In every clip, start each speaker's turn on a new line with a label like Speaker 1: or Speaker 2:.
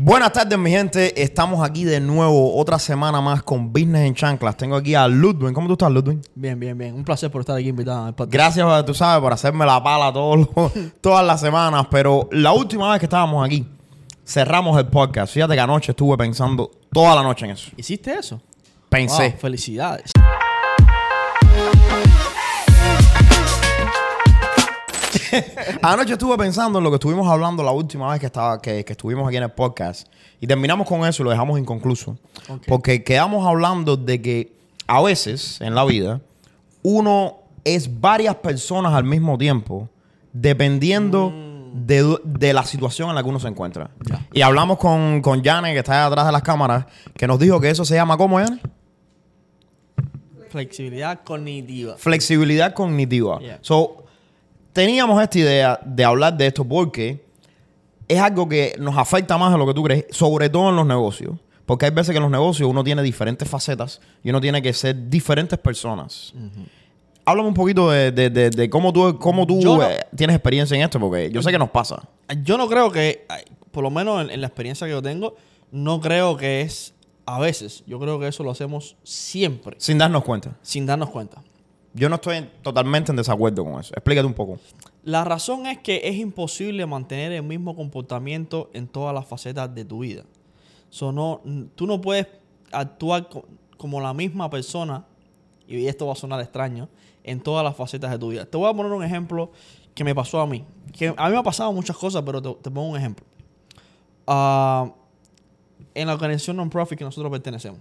Speaker 1: Buenas tardes, mi gente. Estamos aquí de nuevo, otra semana más con Business en Chanclas. Tengo aquí a Ludwig. ¿Cómo tú estás, Ludwig?
Speaker 2: Bien, bien, bien. Un placer por estar aquí invitado al podcast.
Speaker 1: Gracias, tú sabes, por hacerme la pala todos los- todas las semanas. Pero la última vez que estábamos aquí, cerramos el podcast. Fíjate que anoche estuve pensando toda la noche en eso.
Speaker 2: ¿Hiciste eso?
Speaker 1: Pensé.
Speaker 2: Wow, felicidades.
Speaker 1: Anoche estuve pensando en lo que estuvimos hablando la última vez que, estaba, que, que estuvimos aquí en el podcast. Y terminamos con eso y lo dejamos inconcluso. Porque quedamos hablando de que a veces en la vida uno es varias personas al mismo tiempo dependiendo de, de la situación en la que uno se encuentra. Y hablamos con, con Yane, que está atrás de las cámaras, que nos dijo que eso se llama ¿cómo, Yane?
Speaker 2: Flexibilidad cognitiva.
Speaker 1: Flexibilidad cognitiva.
Speaker 2: Yeah.
Speaker 1: So, teníamos esta idea de hablar de esto porque es algo que nos afecta más de lo que tú crees, sobre todo en los negocios. Porque hay veces que en los negocios uno tiene diferentes facetas y uno tiene que ser diferentes personas. Háblame un poquito de, de- de- de cómo tú, cómo tú
Speaker 2: no-
Speaker 1: eh, tienes experiencia en esto, porque yo sé que nos pasa.
Speaker 2: Yo no creo que, por lo menos en, en la experiencia que yo tengo, no creo que es a veces. Yo creo que eso lo hacemos siempre,
Speaker 1: Sin darnos cuenta.
Speaker 2: sin darnos cuenta.
Speaker 1: Yo no estoy totalmente en desacuerdo con eso. Explícate un poco.
Speaker 2: La razón es que es imposible mantener el mismo comportamiento en todas las facetas de tu vida. So, no, tú no puedes actuar co- como la misma persona, y esto va a sonar extraño, en todas las facetas de tu vida. Te voy a poner un ejemplo que me pasó a mí. A mí me ha pasado muchas cosas, pero te, pongo un ejemplo. Ah, en la organización non-profit que nosotros pertenecemos,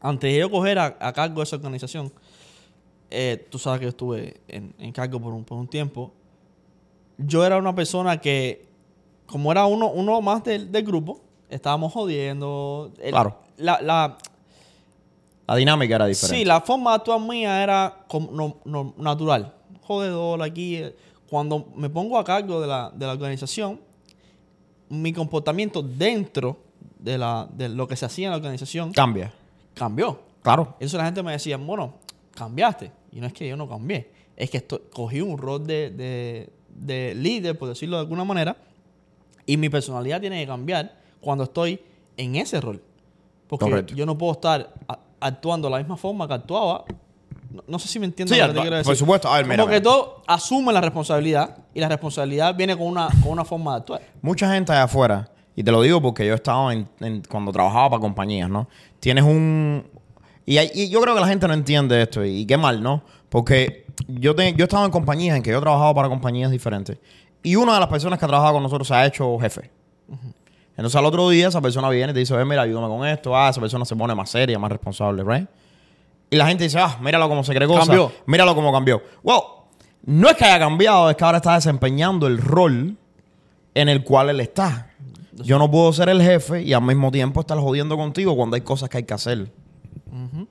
Speaker 2: antes de yo coger a cargo de esa organización, eh, tú sabes que yo estuve en, en cargo por un, por un tiempo, yo era una persona que, como era uno, uno más del, del grupo, estábamos jodiendo. El-
Speaker 1: Claro.
Speaker 2: La, la,
Speaker 1: La dinámica era diferente.
Speaker 2: sí, la forma de actuar mía era como no- no- natural. Jodedor aquí. Cuando me pongo a cargo de la, de la organización, mi comportamiento dentro de, la, de lo que se hacía en la organización
Speaker 1: Cambia.
Speaker 2: cambió.
Speaker 1: Claro.
Speaker 2: Eso la gente me decía, bueno, cambiaste. Y no es que yo no cambié. Es que esto- cogí un rol de, de- de líder, por decirlo de alguna manera, y mi personalidad tiene que cambiar cuando estoy en ese rol. Porque
Speaker 1: Correcto.
Speaker 2: yo no puedo estar a- actuando de la misma forma que actuaba. No, no sé si me entiendes
Speaker 1: Sí,
Speaker 2: lo que te
Speaker 1: por
Speaker 2: quiero decir.
Speaker 1: supuesto. A ver, mira,
Speaker 2: Como que
Speaker 1: mira.
Speaker 2: todo asume la responsabilidad y la responsabilidad viene con una, con una forma de actuar.
Speaker 1: Mucha gente allá afuera, y te lo digo porque yo he estado en, en- cuando trabajaba para compañías, ¿no? Tienes un... Y, hay- y yo creo que la gente no entiende esto, y, qué mal, ¿no? Porque yo, te- yo he estado en compañías en que yo he trabajado para compañías diferentes, y una de las personas que ha trabajado con nosotros se ha hecho jefe. Entonces al otro día esa persona viene y te dice, "Ve, mira, ayúdame con esto, ah, esa persona se pone más seria, más responsable, ¿right? Y la gente dice, ah, míralo cómo se cree cosa.
Speaker 2: Cambió.
Speaker 1: Míralo cómo cambió. Well, no es que haya cambiado, es que ahora está desempeñando el rol en el cual él está. Yo no puedo ser el jefe y al mismo tiempo estar jodiendo contigo cuando hay cosas que hay que hacer.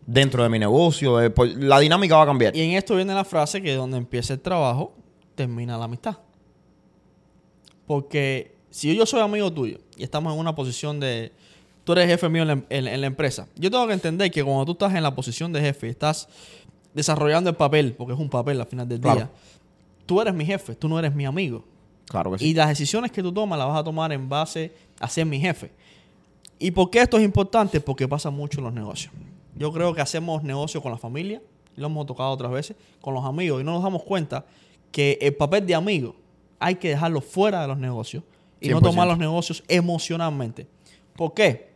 Speaker 1: Dentro de mi negocio, de- pues, la dinámica va a cambiar.
Speaker 2: Y en esto viene la frase que donde empieza el trabajo, termina la amistad. Porque si yo soy amigo tuyo y estamos en una posición de... Tú eres jefe mío en la, en- en la empresa. Yo tengo que entender que cuando tú estás en la posición de jefe y estás desarrollando el papel, porque es un papel al final del
Speaker 1: Claro.
Speaker 2: día, tú eres mi jefe, tú no eres mi amigo.
Speaker 1: Claro que sí.
Speaker 2: Y las decisiones que tú tomas las vas a tomar en base a ser mi jefe. ¿Y por qué esto es importante? Porque pasa mucho en los negocios. Yo creo que hacemos negocios con la familia, y lo hemos tocado otras veces, con los amigos, y no nos damos cuenta que el papel de amigo hay que dejarlo fuera de los negocios y no
Speaker 1: 100%.
Speaker 2: tomar los negocios emocionalmente. ¿Por qué?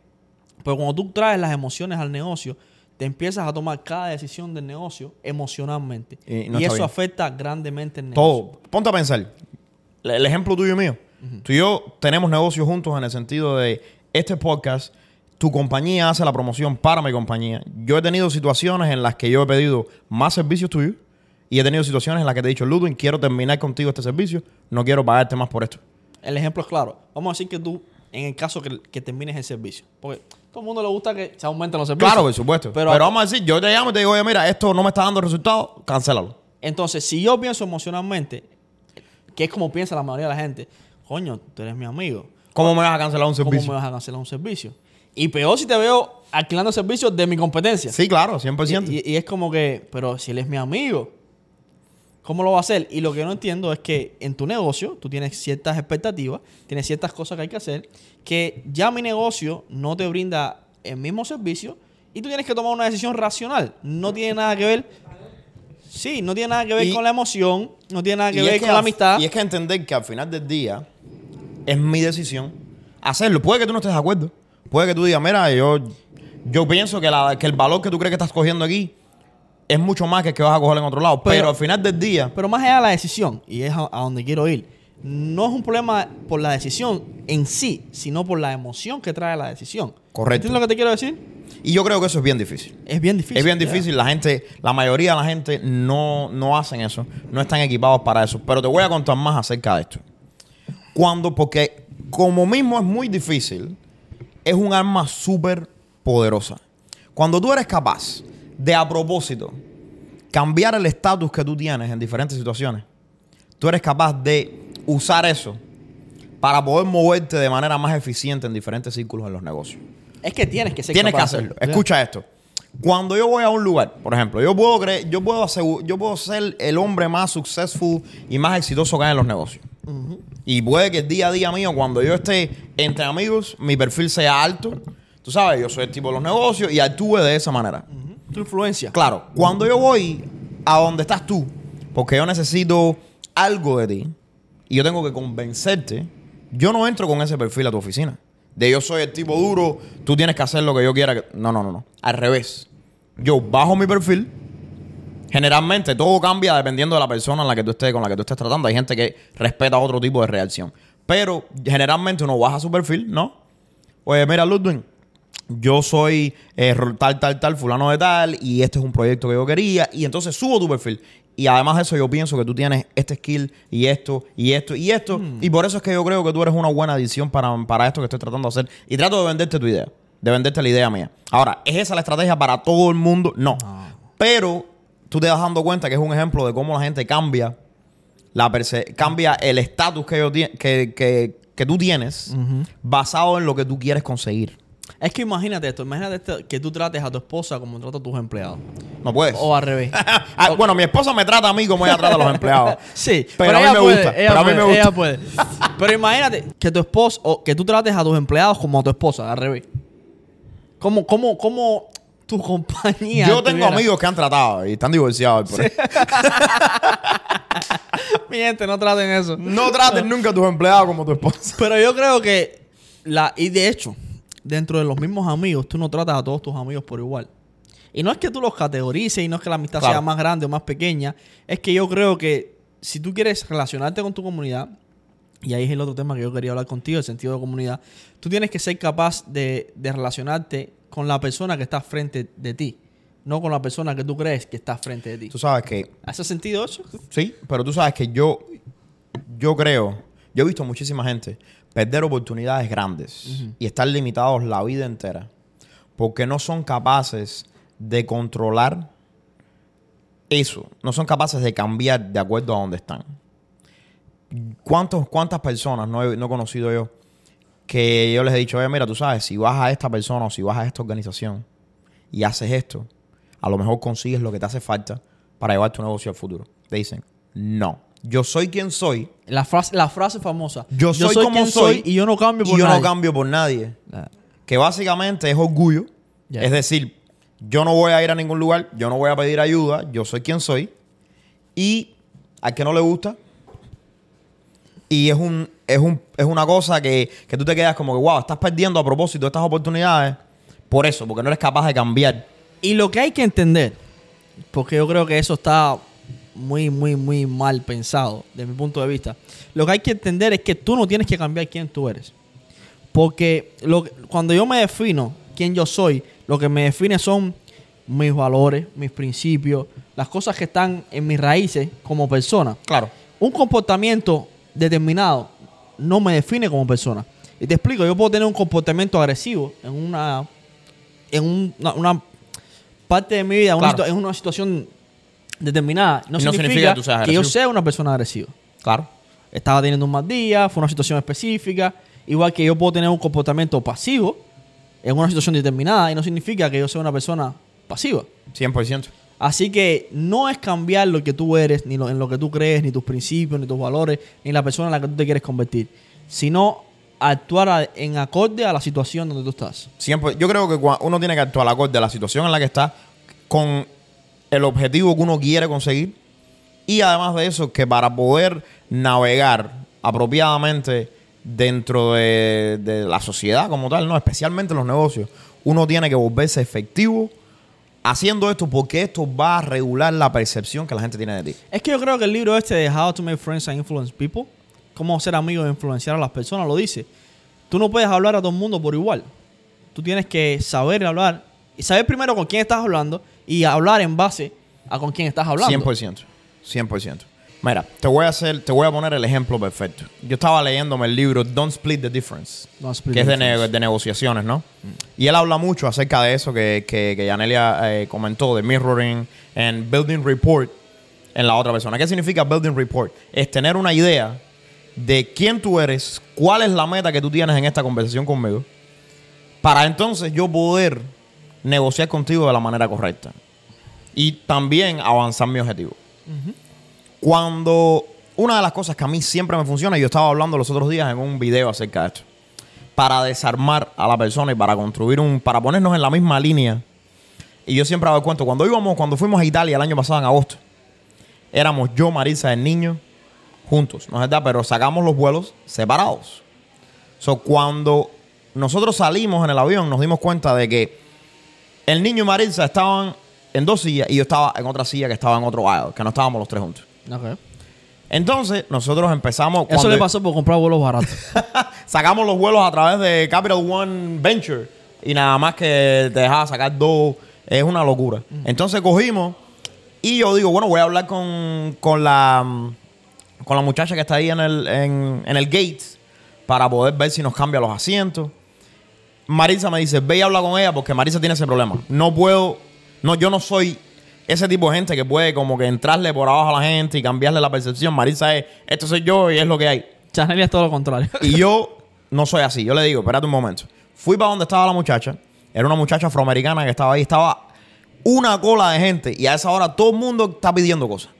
Speaker 2: Porque cuando tú traes las emociones al negocio, te empiezas a tomar cada decisión del negocio emocionalmente.
Speaker 1: Y no
Speaker 2: eso
Speaker 1: bien.
Speaker 2: afecta grandemente el negocio.
Speaker 1: Todo. Ponte a pensar. El- ejemplo tuyo y mío. Tú y yo tenemos negocios juntos en el sentido de este podcast. Tu compañía hace la promoción para mi compañía. Yo he tenido situaciones en las que yo he pedido más servicios tuyos y he tenido situaciones en las que te he dicho, Ludwig, quiero terminar contigo este servicio, no quiero pagarte más por esto.
Speaker 2: El ejemplo es claro. Vamos a decir que tú, en el caso que, que termines el servicio, porque todo el mundo le gusta que se aumenten los servicios.
Speaker 1: Claro, por supuesto. Pero,
Speaker 2: Pero,
Speaker 1: vamos a decir, yo te llamo y te digo, oye, mira, esto no me está dando resultado, cancélalo.
Speaker 2: entonces, si yo pienso emocionalmente, que es como piensa la mayoría de la gente, coño, tú eres mi amigo.
Speaker 1: ¿Cómo me vas a cancelar un
Speaker 2: ¿Cómo
Speaker 1: servicio?
Speaker 2: me vas a cancelar un servicio? Y peor si te veo alquilando servicios de mi competencia.
Speaker 1: Sí, claro, 100%.
Speaker 2: Y, y- y es como que, pero si él es mi amigo. ¿Cómo lo va a hacer? Y lo que yo no entiendo es que en tu negocio tú tienes ciertas expectativas, tienes ciertas cosas que hay que hacer, que ya mi negocio no te brinda el mismo servicio y tú tienes que tomar una decisión racional. No tiene nada que ver. Sí, no tiene nada que ver
Speaker 1: Y-
Speaker 2: con la emoción, no tiene nada que ver con la amistad.
Speaker 1: Y es que entender que al final del día es mi decisión hacerlo. Puede que tú no estés de acuerdo. Puede que tú digas, mira, yo, yo pienso que, la- que el valor que tú crees que estás cogiendo aquí es mucho más que el que vas a coger en otro lado. Pero,
Speaker 2: Pero-
Speaker 1: al final del día,
Speaker 2: Pero más allá de la decisión, y es a, a donde quiero ir, no es un problema por la decisión en sí, sino por la emoción que trae la decisión.
Speaker 1: Correcto.
Speaker 2: ¿Entiendes lo que te quiero decir?
Speaker 1: y yo creo que eso es bien difícil.
Speaker 2: Es bien difícil.
Speaker 1: es bien difícil. La gente, la mayoría de la gente no, no hacen eso. No están equipados para eso. Pero te voy a contar más acerca de esto. Cuando, porque como mismo es muy difícil, es un arma súper poderosa. Cuando tú eres capaz de a propósito cambiar el estatus que tú tienes en diferentes situaciones, tú eres capaz de usar eso para poder moverte de manera más eficiente en diferentes círculos en los negocios.
Speaker 2: Es que tienes que ser
Speaker 1: Tienes que
Speaker 2: capaz de
Speaker 1: hacerlo. Escucha esto. Cuando yo voy a un lugar, por ejemplo, yo puedo creer, yo puedo yo puedo ser el hombre más successful y más exitoso que hay en los negocios. Y puede que el día a día mío, cuando yo esté entre amigos, mi perfil sea alto. Tú sabes, yo soy el tipo de los negocios y actúe de esa manera.
Speaker 2: Tu influencia.
Speaker 1: Claro, cuando yo voy a donde estás tú, porque yo necesito algo de ti y yo tengo que convencerte, yo no entro con ese perfil a tu oficina. De yo soy el tipo duro, tú tienes que hacer lo que yo quiera. que-". No, no, no, no. Al revés. Yo bajo mi perfil. Generalmente todo cambia dependiendo de la persona en la que tú estés, con la que tú estés tratando. Hay gente que respeta otro tipo de reacción. Pero generalmente uno baja su perfil, ¿no? Oye, mira, Ludwig, yo soy eh, tal, tal, tal, fulano de tal, y este es un proyecto que yo quería, y entonces subo tu perfil. Y además de eso, yo pienso que tú tienes este skill, y esto, y esto, y esto, y por eso es que yo creo que tú eres una buena adición para, para esto que estoy tratando de hacer, y trato de venderte tu idea, de venderte la idea mía. Ahora, ¿es esa la estrategia para todo el mundo? No. Pero tú te das dando cuenta que es un ejemplo de cómo la gente cambia la perce- cambia el estatus que, que, que, que tú tienes basado en lo que tú quieres conseguir.
Speaker 2: Es que imagínate esto. Imagínate esto, que tú trates a tu esposa como tratas a tus empleados.
Speaker 1: No puedes.
Speaker 2: O al revés.
Speaker 1: Ah, Bueno, mi esposa me trata a mí como ella trata a los empleados.
Speaker 2: Sí,
Speaker 1: Pero a mí
Speaker 2: puede,
Speaker 1: gusta, pero a mí me gusta.
Speaker 2: ella puede. Pero imagínate que tu esposo, o que tú trates a tus empleados como a tu esposa, al revés. ¿Cómo, cómo, cómo tu compañía?
Speaker 1: Yo tengo
Speaker 2: tuviera-
Speaker 1: amigos que han tratado y están divorciados. por ahí.
Speaker 2: Mi gente, no traten eso.
Speaker 1: No traten nunca a tus empleados como tu esposa.
Speaker 2: Pero yo creo que, la, y de hecho, dentro de los mismos amigos, tú no tratas a todos tus amigos por igual. Y no es que tú los categorices y no es que la amistad
Speaker 1: Claro.
Speaker 2: sea más grande o más pequeña. Es que yo creo que si tú quieres relacionarte con tu comunidad, y ahí es el otro tema que yo quería hablar contigo, el sentido de comunidad, tú tienes que ser capaz de, de relacionarte con la persona que está frente de ti, no con la persona que tú crees que está frente de ti.
Speaker 1: Tú sabes que
Speaker 2: ¿Hace sentido eso?
Speaker 1: Sí, pero tú sabes que yo, yo creo, yo he visto muchísima gente perder oportunidades grandes y estar limitados la vida entera porque no son capaces de controlar eso, no son capaces de cambiar de acuerdo a donde están. ¿Cuántos, ¿Cuántas personas no he, no he conocido yo que yo les he dicho, oye, mira, tú sabes, si vas a esta persona o si vas a esta organización y haces esto, a lo mejor consigues lo que te hace falta para llevar tu negocio al futuro. Te dicen, no, yo soy quien soy,
Speaker 2: La frase, la frase famosa.
Speaker 1: yo soy, como
Speaker 2: quien
Speaker 1: soy,
Speaker 2: y yo no cambio
Speaker 1: y
Speaker 2: por
Speaker 1: yo
Speaker 2: nadie.
Speaker 1: no cambio por nadie. Que básicamente es orgullo. Es decir, yo no voy a ir a ningún lugar, yo no voy a pedir ayuda, yo soy quien soy. Y al que no le gusta. Y es un, es un, es una cosa que, que tú te quedas como que, wow, estás perdiendo a propósito estas oportunidades. Por eso, porque no eres capaz de cambiar.
Speaker 2: Y lo que hay que entender, porque yo creo que eso está muy, muy, muy mal pensado, desde mi punto de vista. Lo que hay que entender es que tú no tienes que cambiar quién tú eres. Porque lo, cuando yo me defino quién yo soy, lo que me define son mis valores, mis principios, las cosas que están en mis raíces como persona.
Speaker 1: Claro.
Speaker 2: Un comportamiento determinado no me define como persona. Y te explico, yo puedo tener un comportamiento agresivo en una en un- una, una parte de mi vida,
Speaker 1: Claro.
Speaker 2: en una situación determinada. No,
Speaker 1: no
Speaker 2: significa,
Speaker 1: significa que tú seas
Speaker 2: que yo sea una persona agresiva.
Speaker 1: Claro.
Speaker 2: Estaba teniendo un mal día, fue una situación específica. Igual que yo puedo tener un comportamiento pasivo en una situación determinada y no significa que yo sea una persona pasiva.
Speaker 1: 100%.
Speaker 2: Así que no es cambiar lo que tú eres, ni lo, en lo que tú crees, ni tus principios, ni tus valores, ni la persona en la que tú te quieres convertir, sino actuar en acorde a la situación donde tú estás.
Speaker 1: Siempre, yo creo que uno tiene que actuar acorde a la situación en la que está, con el objetivo que uno quiere conseguir. Y además de eso, que para poder navegar apropiadamente dentro de, de la sociedad como tal, ¿no? especialmente en los negocios, uno tiene que volverse efectivo haciendo esto porque esto va a regular la percepción que la gente tiene de ti.
Speaker 2: Es que yo creo que el libro este de How to Make Friends and Influence People, cómo ser amigo e influenciar a las personas, lo dice. Tú no puedes hablar a todo el mundo por igual. Tú tienes que saber hablar y saber primero con quién estás hablando y hablar en base a con quién estás hablando.
Speaker 1: 100%. 100%. Mira, te voy a hacer, te voy a poner el ejemplo perfecto. Yo estaba leyéndome el libro Don't Split the Difference,
Speaker 2: Don't split
Speaker 1: que es
Speaker 2: the
Speaker 1: de, ne-
Speaker 2: difference.
Speaker 1: de negociaciones, ¿no? Y él habla mucho acerca de eso que, que, que Yanelia eh, comentó, de mirroring and building report en la otra persona. ¿Qué significa building report? Es tener una idea de quién tú eres, cuál es la meta que tú tienes en esta conversación conmigo, para entonces yo poder negociar contigo de la manera correcta y también avanzar mi objetivo. Cuando una de las cosas que a mí siempre me funciona, y yo estaba hablando los otros días en un video acerca de esto, para desarmar a la persona y para construir un, para ponernos en la misma línea. Y yo siempre hago cuento, cuando íbamos, cuando fuimos a Italia el año pasado en agosto, éramos yo, Marisa, el niño, juntos, ¿no es verdad? Pero sacamos los vuelos separados. So, cuando nosotros salimos en el avión, nos dimos cuenta de que el niño y Marisa estaban en dos sillas y yo estaba en otra silla que estaba en otro aisle, que no estábamos los tres juntos.
Speaker 2: Ok.
Speaker 1: Entonces, nosotros empezamos.
Speaker 2: Eso le pasó por comprar vuelos baratos.
Speaker 1: Sacamos los vuelos a través de Capital One Venture y nada más que te dejaba sacar dos. Es una locura. Entonces cogimos y yo digo, bueno, voy a hablar con, con la con la muchacha que está ahí en el, en, en el gate para poder ver si nos cambia los asientos. Marisa me dice, ve y habla con ella porque Marisa tiene ese problema. No puedo, no, yo no soy ese tipo de gente que puede como que entrarle por abajo a la gente y cambiarle la percepción. Marisa es, esto soy yo y es lo que hay.
Speaker 2: Chanel es todo lo contrario.
Speaker 1: Y yo no soy así. Yo le digo, espérate un momento. Fui para donde estaba la muchacha. Era una muchacha afroamericana que estaba ahí. Estaba una cola de gente. Y a esa hora todo el mundo está pidiendo cosas.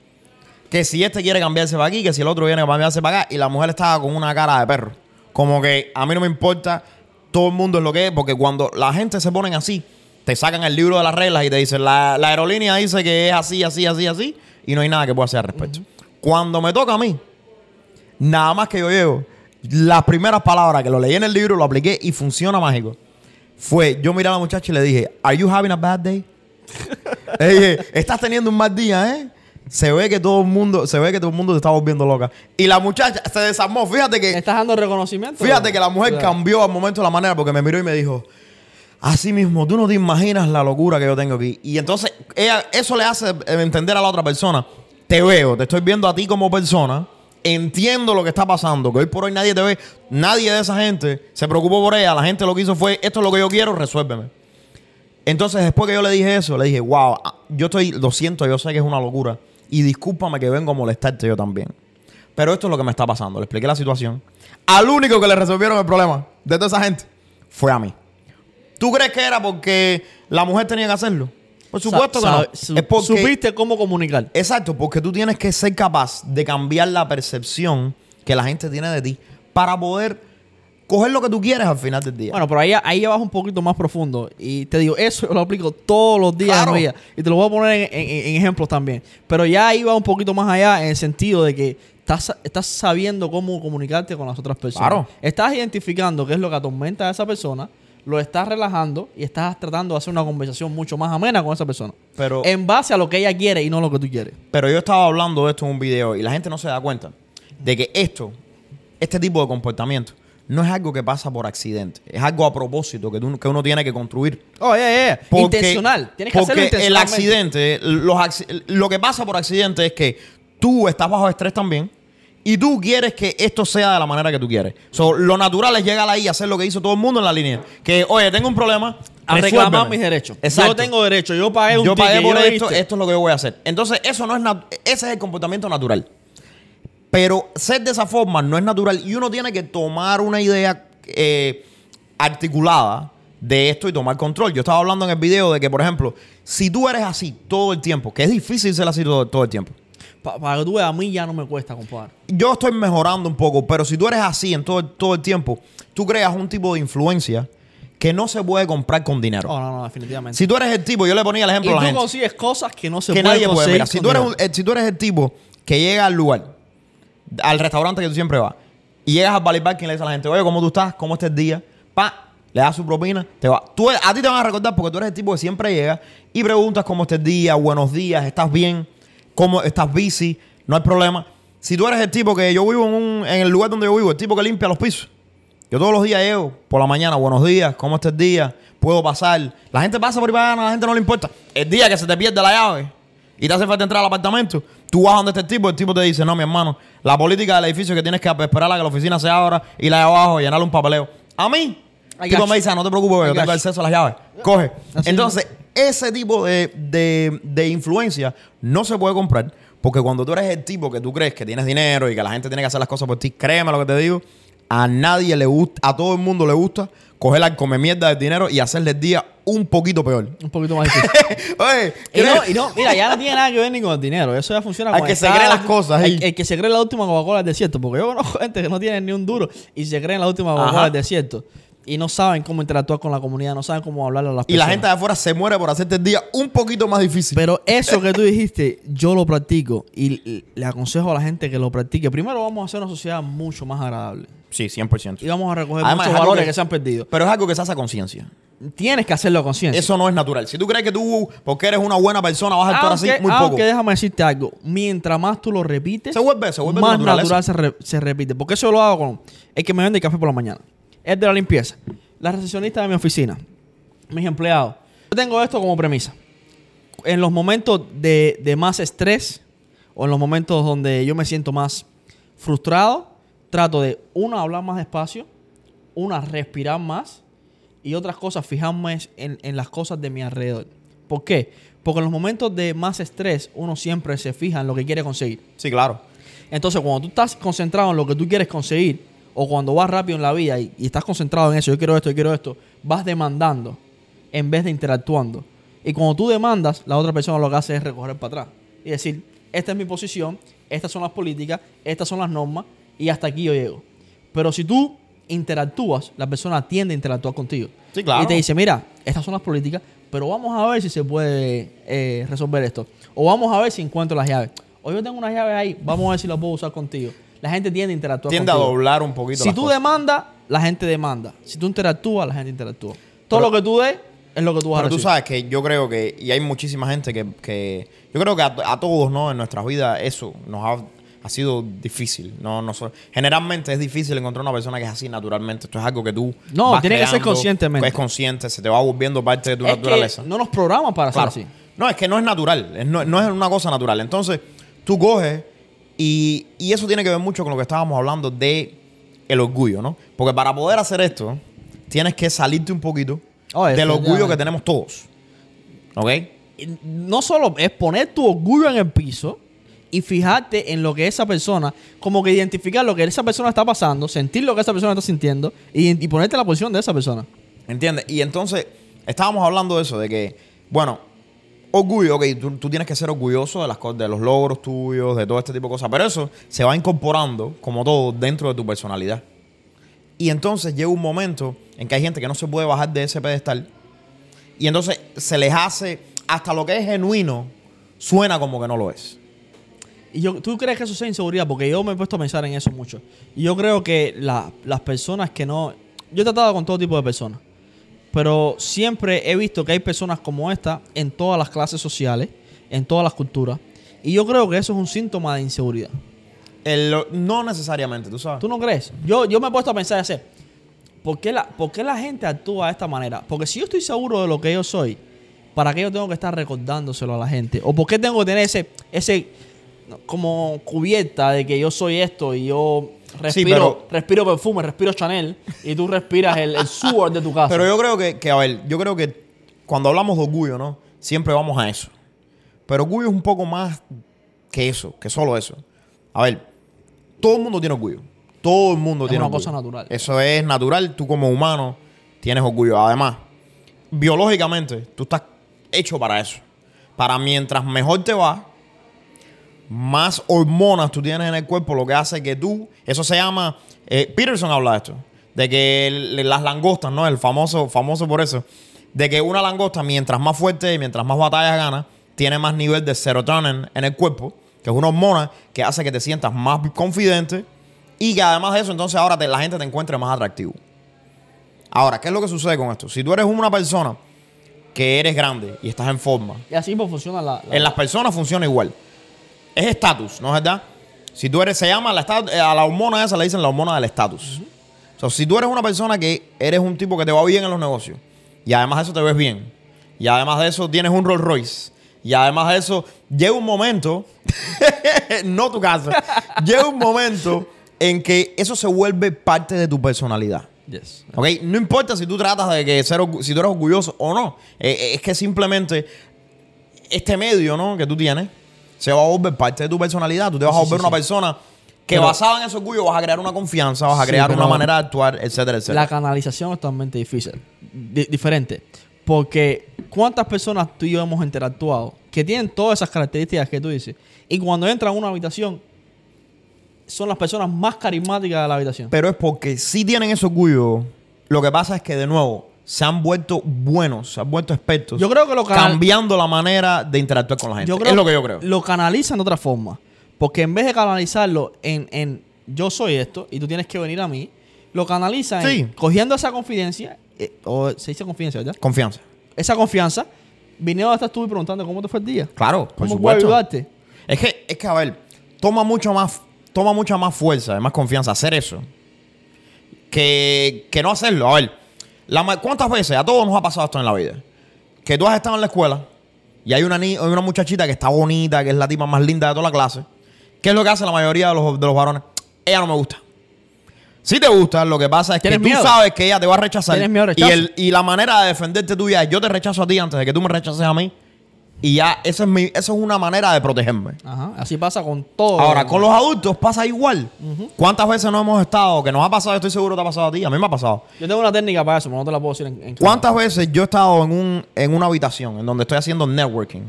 Speaker 1: Que si este quiere cambiarse para aquí, que si el otro viene a cambiarse para acá. Y la mujer estaba con una cara de perro. Como que a mí no me importa. Todo el mundo es lo que es. Porque cuando la gente se ponen así, te sacan el libro de las reglas y te dicen, la, la aerolínea dice que es así, así, así, así. Y no hay nada que pueda hacer al respecto. Cuando me toca a mí, Nada más que yo llego. Las primeras palabras que lo leí en el libro, lo apliqué y funciona mágico. Fue, yo miré a la muchacha y le dije, ¿Are you having a bad day? le dije, estás teniendo un mal día, ¿eh? Se ve que todo el mundo, se ve que todo el mundo te está volviendo loca. Y la muchacha se desarmó. Fíjate
Speaker 2: ¿Me
Speaker 1: que,
Speaker 2: estás dando reconocimiento?
Speaker 1: fíjate que la mujer
Speaker 2: Claro.
Speaker 1: cambió al momento de la manera porque me miró y me dijo, así mismo, tú no te imaginas la locura que yo tengo aquí. Y entonces, eso le hace entender a la otra persona, te veo, te estoy viendo a ti como persona, entiendo lo que está pasando, que hoy por hoy nadie te ve, nadie de esa gente se preocupó por ella, la gente lo que hizo fue, esto es lo que yo quiero, resuélveme. Entonces, después que yo le dije eso, le dije, wow, ah, yo estoy, lo siento, yo sé que es una locura. Y discúlpame que vengo a molestarte yo también. Pero esto es lo que me está pasando. Le expliqué la situación. Al único que le resolvieron el problema de toda esa gente fue a mí. ¿Tú crees que era porque la mujer tenía que hacerlo? Por supuesto que no. Es porque,
Speaker 2: Supiste cómo comunicar.
Speaker 1: Exacto, porque tú tienes que ser capaz de cambiar la percepción que la gente tiene de ti para poder coger lo que tú quieres al final del día.
Speaker 2: Bueno, pero ahí, ahí ya vas un poquito más profundo. Y te digo, eso yo lo aplico todos los días
Speaker 1: Claro.
Speaker 2: vida. Y te lo voy a poner en, en- en ejemplos también. Pero ya ahí va un poquito más allá en el sentido de que estás, estás sabiendo cómo comunicarte con las otras personas.
Speaker 1: Claro.
Speaker 2: Estás identificando qué es lo que atormenta a esa persona, lo estás relajando y estás tratando de hacer una conversación mucho más amena con esa persona.
Speaker 1: Pero-
Speaker 2: en base a lo que ella quiere y no lo que tú quieres.
Speaker 1: Pero yo estaba hablando de esto en un video y la gente no se da cuenta de que esto, este tipo de comportamiento, no es algo que pasa por accidente. Es algo a propósito que, tú- que uno tiene que construir.
Speaker 2: Oh, yeah, yeah.
Speaker 1: Porque-
Speaker 2: Intencional. Tienes que
Speaker 1: porque
Speaker 2: hacerlo
Speaker 1: el accidente, los lo que pasa por accidente es que tú estás bajo estrés también y tú quieres que esto sea de la manera que tú quieres. So, lo natural es llegar ahí y hacer lo que hizo todo el mundo en la línea. Que, oye, tengo un problema.
Speaker 2: A reclamar mis derechos.
Speaker 1: Exacto.
Speaker 2: Yo tengo derecho. Yo pagué un
Speaker 1: yo pagué
Speaker 2: ticket,
Speaker 1: por
Speaker 2: yo
Speaker 1: esto, esto es lo que yo voy a hacer. Entonces, eso no es ese es el comportamiento natural. Pero ser de esa forma no es natural y uno tiene que tomar una idea eh, articulada de esto y tomar control. Yo estaba hablando en el video de que, por ejemplo, si tú eres así todo el tiempo, que es difícil ser así todo, todo el tiempo.
Speaker 2: Pa- para que tú veas, a mí ya no me cuesta, compadre.
Speaker 1: Yo estoy mejorando un poco, pero si tú eres así en todo, todo el tiempo, tú creas un tipo de influencia que no se puede comprar con dinero.
Speaker 2: No, no, no, definitivamente.
Speaker 1: Si tú eres el tipo, yo le ponía el
Speaker 2: y
Speaker 1: ejemplo a
Speaker 2: tú
Speaker 1: la gente.
Speaker 2: consigues cosas que no se
Speaker 1: que
Speaker 2: pueden
Speaker 1: nadie puede.
Speaker 2: conseguir
Speaker 1: Mira, si tú, eres un- eh, si tú eres el tipo que llega al lugar, al restaurante que tú siempre vas, y llegas al Valley Parking y le dices a la gente, oye, ¿cómo tú estás? ¿Cómo está el día? Pa, le das su propina, te va. Tú, a ti te van a recordar porque tú eres el tipo que siempre llega y preguntas cómo está el día, buenos días, ¿estás bien? ¿Cómo estás busy? No hay problema. Si tú eres el tipo que yo vivo en, un- en el lugar donde yo vivo, el tipo que limpia los pisos. Yo todos los días llego por la mañana, buenos días, ¿cómo está el día? Puedo pasar. La gente pasa por ahí para la gente no le importa. El día que se te pierde la llave y te hace falta entrar al apartamento, tú vas donde está el tipo, el tipo te dice, no, mi hermano, la política del edificio es que tienes que esperar a que la oficina se abra y la de abajo llenarle un papeleo. A mí, el tipo me dice, "Ah, no te preocupes, yo tengo acceso a las llaves. Coge.
Speaker 2: Así
Speaker 1: Entonces, ese tipo de, de- de influencia no se puede comprar porque cuando tú eres el tipo que tú crees que tienes dinero y que la gente tiene que hacer las cosas por ti, créeme lo que te digo, a nadie le gusta, a todo el mundo le gusta coger la come mierda del dinero y hacerle el día un poquito peor.
Speaker 2: Un poquito más difícil.
Speaker 1: Oye,
Speaker 2: Y no,
Speaker 1: cree-
Speaker 2: y no, mira, ya no tiene nada que ver ni con el dinero. Eso ya funciona con
Speaker 1: que se cree las cosas,
Speaker 2: El, el que se cree la última Coca-Cola del desierto. Porque yo conozco gente que no tiene ni un duro y se creen la última Coca-Cola del desierto. Y no saben cómo interactuar con la comunidad, no saben cómo hablarle a las
Speaker 1: y la
Speaker 2: personas.
Speaker 1: gente de afuera se muere por hacerte el día un poquito más difícil.
Speaker 2: Pero eso que tú dijiste, yo lo practico y le aconsejo a la gente que lo practique. Primero vamos a hacer una sociedad mucho más agradable.
Speaker 1: sí, 100%.
Speaker 2: Y vamos a recoger
Speaker 1: Además,
Speaker 2: muchos valores
Speaker 1: que-
Speaker 2: que, se han perdido.
Speaker 1: Pero es algo que se hace a conciencia.
Speaker 2: Tienes que hacerlo a conciencia.
Speaker 1: Eso no es natural. Si tú crees que tú, porque eres una buena persona, vas a actuar así,
Speaker 2: Aunque,
Speaker 1: muy poco.
Speaker 2: aunque déjame decirte algo. Mientras más tú lo repites,
Speaker 1: Se vuelve- se vuelve
Speaker 2: más natural se, re- se repite. Porque eso lo hago con el que me vende café por la mañana. Es de la limpieza. La recepcionista de mi oficina. Mis empleados. Yo tengo esto como premisa. En los momentos de, de más estrés o en los momentos donde yo me siento más frustrado, trato de, una, hablar más despacio, una, respirar más y otras cosas, fijarme en, en las cosas de mi alrededor. ¿Por qué? Porque en los momentos de más estrés uno siempre se fija en lo que quiere conseguir.
Speaker 1: Sí, claro.
Speaker 2: Entonces, cuando tú estás concentrado en lo que tú quieres conseguir, o cuando vas rápido en la vida y, y estás concentrado en eso, yo quiero esto, yo quiero esto, vas demandando en vez de interactuando. Y cuando tú demandas, la otra persona lo que hace es recorrer para atrás y decir, esta es mi posición, estas son las políticas, estas son las normas y hasta aquí yo llego. Pero si tú interactúas, la persona tiende a interactuar contigo.
Speaker 1: Sí, claro.
Speaker 2: Y te dice, mira, estas son las políticas, pero vamos a ver si se puede eh, resolver esto. O vamos a ver si encuentro las llaves. O yo tengo unas llaves ahí, vamos a ver si las puedo usar contigo. La gente tiende a interactuar
Speaker 1: Tiende a doblar un poquito
Speaker 2: Si
Speaker 1: las
Speaker 2: tú
Speaker 1: cosas.
Speaker 2: demandas, la gente demanda. Si tú interactúas, la gente interactúa. Todo
Speaker 1: Pero-
Speaker 2: lo que tú des es lo que tú vas a
Speaker 1: Pero tú sabes que yo creo que, y hay muchísima gente que, que yo creo que a, a todos, ¿no? En nuestras vidas eso nos ha, ha sido difícil. No, no generalmente es difícil encontrar una persona que es así naturalmente. Esto es algo que tú
Speaker 2: No, tiene que ser conscientemente.
Speaker 1: Es consciente, se te va volviendo parte de tu
Speaker 2: Es
Speaker 1: naturaleza.
Speaker 2: que no nos programan para
Speaker 1: Claro.
Speaker 2: ser así.
Speaker 1: No, es que no es natural. es- no, no es una cosa natural. Entonces, tú coges y, y eso tiene que ver mucho con lo que estábamos hablando de el orgullo, ¿no? Porque para poder hacer esto, tienes que salirte un poquito
Speaker 2: Oh,
Speaker 1: del orgullo que tenemos todos. ¿Ok?
Speaker 2: No solo es poner tu orgullo en el piso y fijarte en lo que esa persona, como que identificar lo que esa persona está pasando, sentir lo que esa persona está sintiendo y, y ponerte en la posición de esa persona.
Speaker 1: ¿Entiendes? Y entonces, estábamos hablando de eso, de que, bueno, orgullo, ok, tú, tienes que ser orgulloso de las cosas, de los logros tuyos, de todo este tipo de cosas, pero eso se va incorporando, como todo, dentro de tu personalidad. Y entonces llega un momento en que hay gente que no se puede bajar de ese pedestal, y entonces se les hace, hasta lo que es genuino, suena como que no lo es.
Speaker 2: Y yo, ¿Tú crees que eso sea inseguridad? Porque yo me he puesto a pensar en eso mucho. Y yo creo que la- las personas que no... Yo he tratado con todo tipo de personas. Pero siempre he visto que hay personas como esta en todas las clases sociales, en todas las culturas. Y yo creo que eso es un síntoma de inseguridad.
Speaker 1: El- no necesariamente, tú sabes.
Speaker 2: ¿Tú no crees? Yo, yo me he puesto a pensar y hacer, ¿por qué, la, ¿por qué la gente actúa de esta manera? Porque si yo estoy seguro de lo que yo soy, ¿para qué yo tengo que estar recordándoselo a la gente? ¿O por qué tengo que tener ese, ese como cubierta de que yo soy esto y yo respiro,
Speaker 1: pero-
Speaker 2: respiro perfume, respiro Chanel y tú respiras el, el sudor de tu casa?
Speaker 1: Pero yo creo que, que, a ver, yo creo que cuando hablamos de orgullo, ¿no? Siempre vamos a eso. Pero orgullo es un poco más que eso, que solo eso. A ver, todo el mundo tiene orgullo. Todo el mundo
Speaker 2: Es
Speaker 1: tiene
Speaker 2: una
Speaker 1: orgullo.
Speaker 2: cosa natural.
Speaker 1: Eso es natural. Tú como humano tienes orgullo. Además, biológicamente, tú estás hecho para eso. Para mientras mejor te va, más hormonas tú tienes en el cuerpo, lo que hace que tú, eso se llama, eh, Peterson habla de esto, de que el- las langostas, ¿no? El famoso, famoso por eso, de que una langosta, mientras más fuerte y mientras más batallas gana, tiene más nivel de serotonin en el cuerpo, que es una hormona que hace que te sientas más confidente y que además de eso, entonces ahora te- la gente te encuentre más atractivo. Ahora, ¿qué es lo que sucede con esto? Si tú eres una persona que eres grande y estás en forma,
Speaker 2: Y así pues funciona la... la-
Speaker 1: en las personas funciona igual. Es estatus, ¿no es verdad? Si tú eres, se llama la eh, a la hormona esa le dicen la hormona del estatus. O sea, si tú eres una persona que eres un tipo que te va bien en los negocios y además de eso te ves bien y además de eso tienes un Rolls Royce y además de eso llega un momento, no tu casa, llega un momento en que eso se vuelve parte de tu personalidad.
Speaker 2: Yes.
Speaker 1: ¿Ok? No importa si tú tratas de que ser, si tú eres orgulloso o no. Eh, eh, es que simplemente este medio, ¿no? Que tú tienes se va a volver parte de tu personalidad. Tú te vas a
Speaker 2: Sí,
Speaker 1: volver
Speaker 2: sí,
Speaker 1: una
Speaker 2: sí.
Speaker 1: persona que
Speaker 2: Pero-
Speaker 1: basada en ese orgullo vas a crear una confianza, vas a
Speaker 2: Sí,
Speaker 1: crear una manera de actuar, etcétera, etcétera.
Speaker 2: La canalización es totalmente difícil, di- diferente. Porque cuántas personas tú y yo hemos interactuado que tienen todas esas características que tú dices. Y cuando entran a una habitación, son las personas más carismáticas de la habitación.
Speaker 1: Pero es porque si tienen ese orgullo, lo que pasa es que de nuevo se han vuelto buenos, se han vuelto expertos.
Speaker 2: Yo creo que lo
Speaker 1: cambiando la manera de interactuar con la gente.
Speaker 2: Yo creo
Speaker 1: es lo que yo creo.
Speaker 2: Lo canalizan de otra forma. Porque en vez de canalizarlo en, en yo soy esto y tú tienes que venir a mí, lo canalizan
Speaker 1: Sí.
Speaker 2: en cogiendo esa confidencia, eh, o se dice confidencia, ¿verdad?
Speaker 1: Confianza.
Speaker 2: Esa confianza, viniendo a estar tú y preguntando cómo te fue el día.
Speaker 1: Claro, por
Speaker 2: ¿Cómo puedo
Speaker 1: supuesto.
Speaker 2: ayudarte?
Speaker 1: Es que, es que, a ver, toma mucho más, toma mucha más fuerza, más confianza hacer eso que, que no hacerlo. A ver, la ¿cuántas veces a todos nos ha pasado esto en la vida? Que tú has estado en la escuela y hay una, ni- hay una muchachita que está bonita, que es la tipa más linda de toda la clase. ¿Qué es lo que hace la mayoría de los, de los varones? Ella no me gusta. Si te gusta, lo que pasa es que
Speaker 2: ¿Tienes
Speaker 1: tú
Speaker 2: miedo?
Speaker 1: sabes que ella te va a rechazar.
Speaker 2: ¿Tienes miedo al
Speaker 1: y, el- y la manera de defenderte tuya es yo te rechazo a ti antes de que tú me rechaces a mí. Y ya, esa es, mi, esa es una manera de protegerme.
Speaker 2: Ajá. Así pasa con todo.
Speaker 1: Ahora, con los adultos pasa igual. ¿Cuántas veces no hemos estado? Que nos ha pasado, estoy seguro te ha pasado a ti. A mí me ha pasado.
Speaker 2: Yo tengo una técnica para eso, pero no te la puedo decir en, en
Speaker 1: ¿Cuántas veces yo he estado en, un, en una habitación en donde estoy haciendo networking?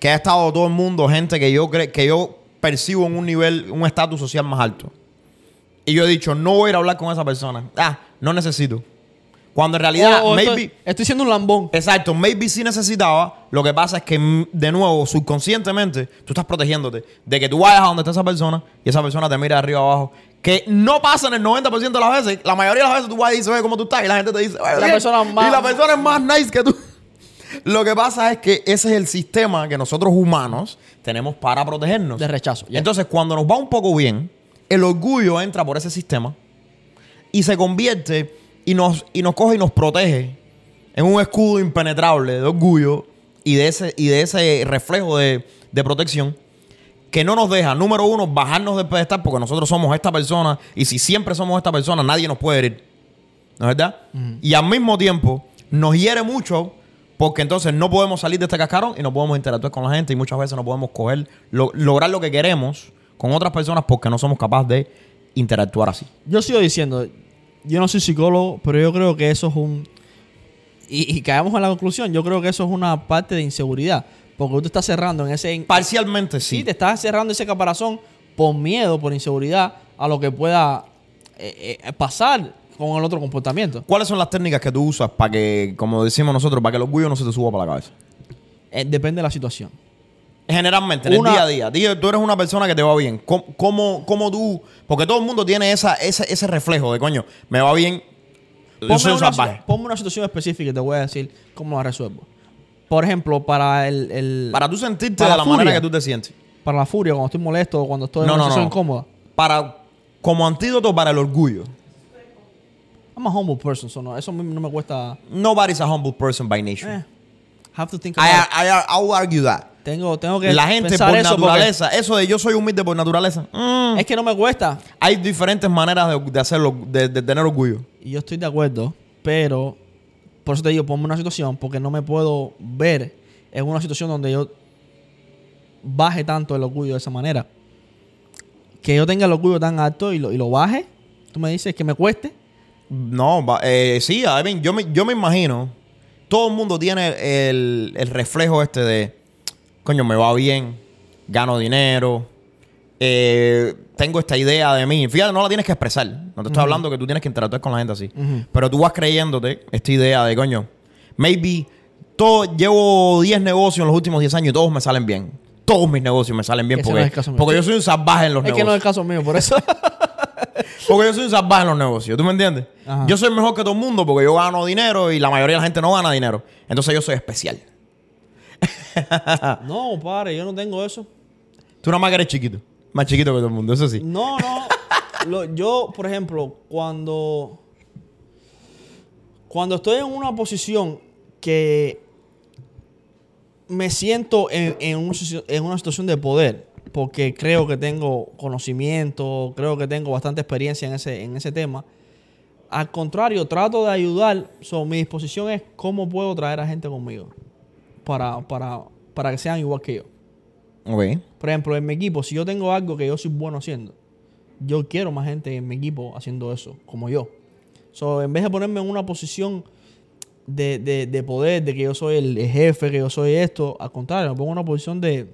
Speaker 1: Que ha estado todo el mundo, gente que yo, cre que yo percibo en un nivel, un estatus social más alto. Y yo he dicho, no voy a ir a hablar con esa persona. Ah, no necesito. Cuando en realidad,
Speaker 2: O- o
Speaker 1: maybe...
Speaker 2: estoy, estoy siendo un lambón.
Speaker 1: Exacto, maybe sí necesitaba. Lo que pasa es que, mm, de nuevo, subconscientemente, tú estás protegiéndote de que tú vayas a donde está esa persona y esa persona te mira de arriba abajo. Que no pasa en el 90% de las veces. La mayoría de las veces tú vas y dices, oye, ¿cómo tú estás? Y la gente te dice, oye,
Speaker 2: La
Speaker 1: bien.
Speaker 2: persona más-
Speaker 1: Y la persona es más nice que tú. Lo que pasa es que ese es el sistema que nosotros humanos tenemos para protegernos.
Speaker 2: De rechazo, ya.
Speaker 1: Entonces, cuando nos va un poco bien, el orgullo entra por ese sistema y se convierte y nos, y nos coge y nos protege en un escudo impenetrable de orgullo y de ese, y de ese reflejo de, de protección que no nos deja, número uno, bajarnos del pedestal porque nosotros somos esta persona y si siempre somos esta persona, nadie nos puede herir. ¿No es verdad? Y al mismo tiempo nos hiere mucho porque entonces no podemos salir de este cascarón y no podemos interactuar con la gente y muchas veces no podemos coger, lo- lograr lo que queremos con otras personas porque no somos capaces de interactuar así.
Speaker 2: Yo sigo diciendo, yo no soy psicólogo, pero yo creo que eso es un... Y, y caemos en la conclusión, yo creo que eso es una parte de inseguridad. Porque tú te estás cerrando en ese...
Speaker 1: Parcialmente
Speaker 2: Sí,
Speaker 1: sí.
Speaker 2: te estás cerrando ese caparazón por miedo, por inseguridad a lo que pueda eh, eh, pasar con el otro comportamiento.
Speaker 1: ¿Cuáles son las técnicas que tú usas para que, como decimos nosotros, para que el orgullo no se te suba para la cabeza?
Speaker 2: Eh, depende de la situación.
Speaker 1: Generalmente, en
Speaker 2: Una-
Speaker 1: el día a día. Tú eres una persona que te va bien. ¿Cómo, cómo, cómo tú...? Porque todo el mundo tiene esa, ese, ese reflejo de, coño, me va bien,
Speaker 2: Ponme
Speaker 1: soy un
Speaker 2: una,
Speaker 1: salvaje.
Speaker 2: ponme una situación específica y te voy a decir cómo la resuelvo. Por ejemplo, para el... el-
Speaker 1: Para tú sentirte
Speaker 2: Para
Speaker 1: de la
Speaker 2: furia.
Speaker 1: manera que tú te sientes.
Speaker 2: para la furia, cuando estoy molesto cuando estoy en
Speaker 1: No,
Speaker 2: una
Speaker 1: no,
Speaker 2: situación
Speaker 1: no.
Speaker 2: incómoda.
Speaker 1: Para, como antídoto para el orgullo.
Speaker 2: I'm a humble person, so no, eso no me cuesta...
Speaker 1: Nobody's a humble person by nature.
Speaker 2: Eh, have to think
Speaker 1: I,
Speaker 2: about it.
Speaker 1: I, I will argue that.
Speaker 2: Tengo, tengo que
Speaker 1: La gente
Speaker 2: pensar
Speaker 1: por
Speaker 2: eso
Speaker 1: naturaleza, eso de yo soy humilde por naturaleza, mm,
Speaker 2: Es que no me cuesta.
Speaker 1: hay diferentes maneras de, de hacerlo, de, de tener orgullo.
Speaker 2: Y yo estoy de acuerdo, pero por eso te digo, ponme una situación porque no me puedo ver en una situación donde yo baje tanto el orgullo de esa manera. Que yo tenga el orgullo tan alto y lo, y lo baje, tú me dices que me cueste.
Speaker 1: No, va- eh, sí, I mean, yo, me, yo me imagino todo el mundo tiene el, el reflejo este de, coño, me va bien, gano dinero, eh, tengo esta idea de mí. Fíjate, no la tienes que expresar. No te estoy hablando que tú tienes que interactuar con la gente así. Pero tú vas creyéndote esta idea de, coño, maybe todo, llevo 10 negocios en los últimos 10 años y todos me salen bien. Todos mis negocios me salen bien
Speaker 2: Ese
Speaker 1: porque, porque yo soy un salvaje en los
Speaker 2: Es que no es
Speaker 1: negocios.
Speaker 2: el caso mío, por eso.
Speaker 1: Porque yo soy un salvaje en los negocios. ¿Tú me entiendes?
Speaker 2: Ajá.
Speaker 1: Yo soy mejor que todo el mundo porque yo gano dinero y la mayoría de la gente no gana dinero. Entonces yo soy especial.
Speaker 2: no, padre, yo no tengo eso.
Speaker 1: Tú nada más que eres chiquito. Más chiquito que todo el mundo, eso sí.
Speaker 2: No, no. Lo- yo, por ejemplo, cuando. Cuando estoy en una posición que me siento en, en un situ- en una situación de poder, porque creo que tengo conocimiento, creo que tengo bastante experiencia en ese, en ese tema. Al contrario, trato de ayudar. So, mi disposición es cómo puedo traer a gente conmigo para, para, para que sean igual que yo.
Speaker 1: Ok.
Speaker 2: Por ejemplo, en mi equipo, si yo tengo algo que yo soy bueno haciendo, yo quiero más gente en mi equipo haciendo eso, como yo. So, en vez de ponerme en una posición de, de- de poder, de que yo soy el jefe, que yo soy esto, al contrario, me pongo en una posición de,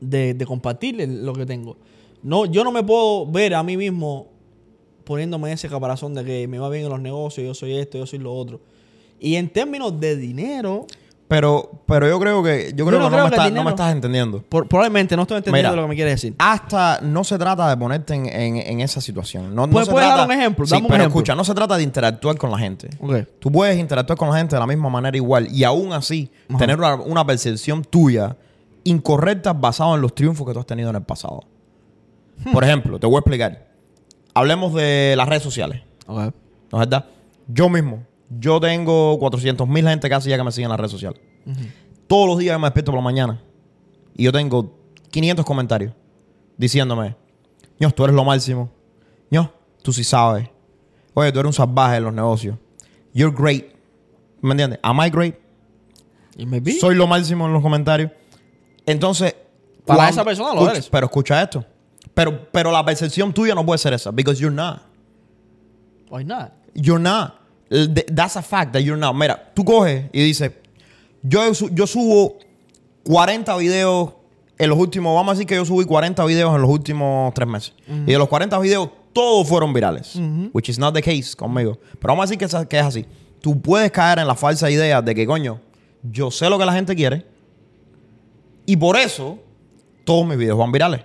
Speaker 2: de, de lo que tengo. No, yo no me puedo ver a mí mismo poniéndome ese caparazón de que me va bien en los negocios, yo soy esto, yo soy lo otro. Y en términos de dinero,
Speaker 1: Pero, pero yo creo que, yo creo
Speaker 2: no
Speaker 1: que, no, me
Speaker 2: que
Speaker 1: estás- no
Speaker 2: dinero-
Speaker 1: me estás entendiendo.
Speaker 2: por- probablemente no estoy entendiendo
Speaker 1: Mira.
Speaker 2: lo que me quiere decir.
Speaker 1: Hasta no se trata de ponerte en, en- en esa situación. No, no
Speaker 2: ¿Puedes-
Speaker 1: se
Speaker 2: puedes dar un ejemplo?
Speaker 1: Sí,
Speaker 2: Dame un
Speaker 1: pero
Speaker 2: ejemplo.
Speaker 1: escucha, no se trata de interactuar con la gente. Tú puedes interactuar con la gente de la misma manera igual y aún así
Speaker 2: Ajá.
Speaker 1: tener una, una percepción tuya incorrecta basada en los triunfos que tú has tenido en el pasado.
Speaker 2: Hmm.
Speaker 1: Por ejemplo, te voy a explicar. Hablemos de las redes sociales. ¿No es verdad? Yo mismo, yo tengo 400 mil gente casi ya que me siguen en las redes sociales. Todos los días me despierto por la mañana y yo tengo 500 comentarios diciéndome, ño, tú eres lo máximo. ño, tú sí sabes. Oye, tú eres un salvaje en los negocios. You're great. ¿Me entiendes? Am I great? Soy lo máximo en los comentarios. Entonces,
Speaker 2: Para
Speaker 1: cuando-
Speaker 2: esa persona lo
Speaker 1: escucha-
Speaker 2: eres.
Speaker 1: Pero escucha esto. Pero, pero la percepción tuya no puede ser esa. Because you're not.
Speaker 2: Why not?
Speaker 1: You're not. Th- That's a fact that you're not. Mira, tú coges y dices, yo, yo subo 40 videos en los últimos, vamos a decir que yo subí 40 videos en los últimos tres meses. Y de los 40 videos, todos fueron virales. Which is not the case conmigo. Pero vamos a decir que es así. Tú puedes caer en la falsa idea de que, coño, yo sé lo que la gente quiere. Y por eso, todos mis videos van virales.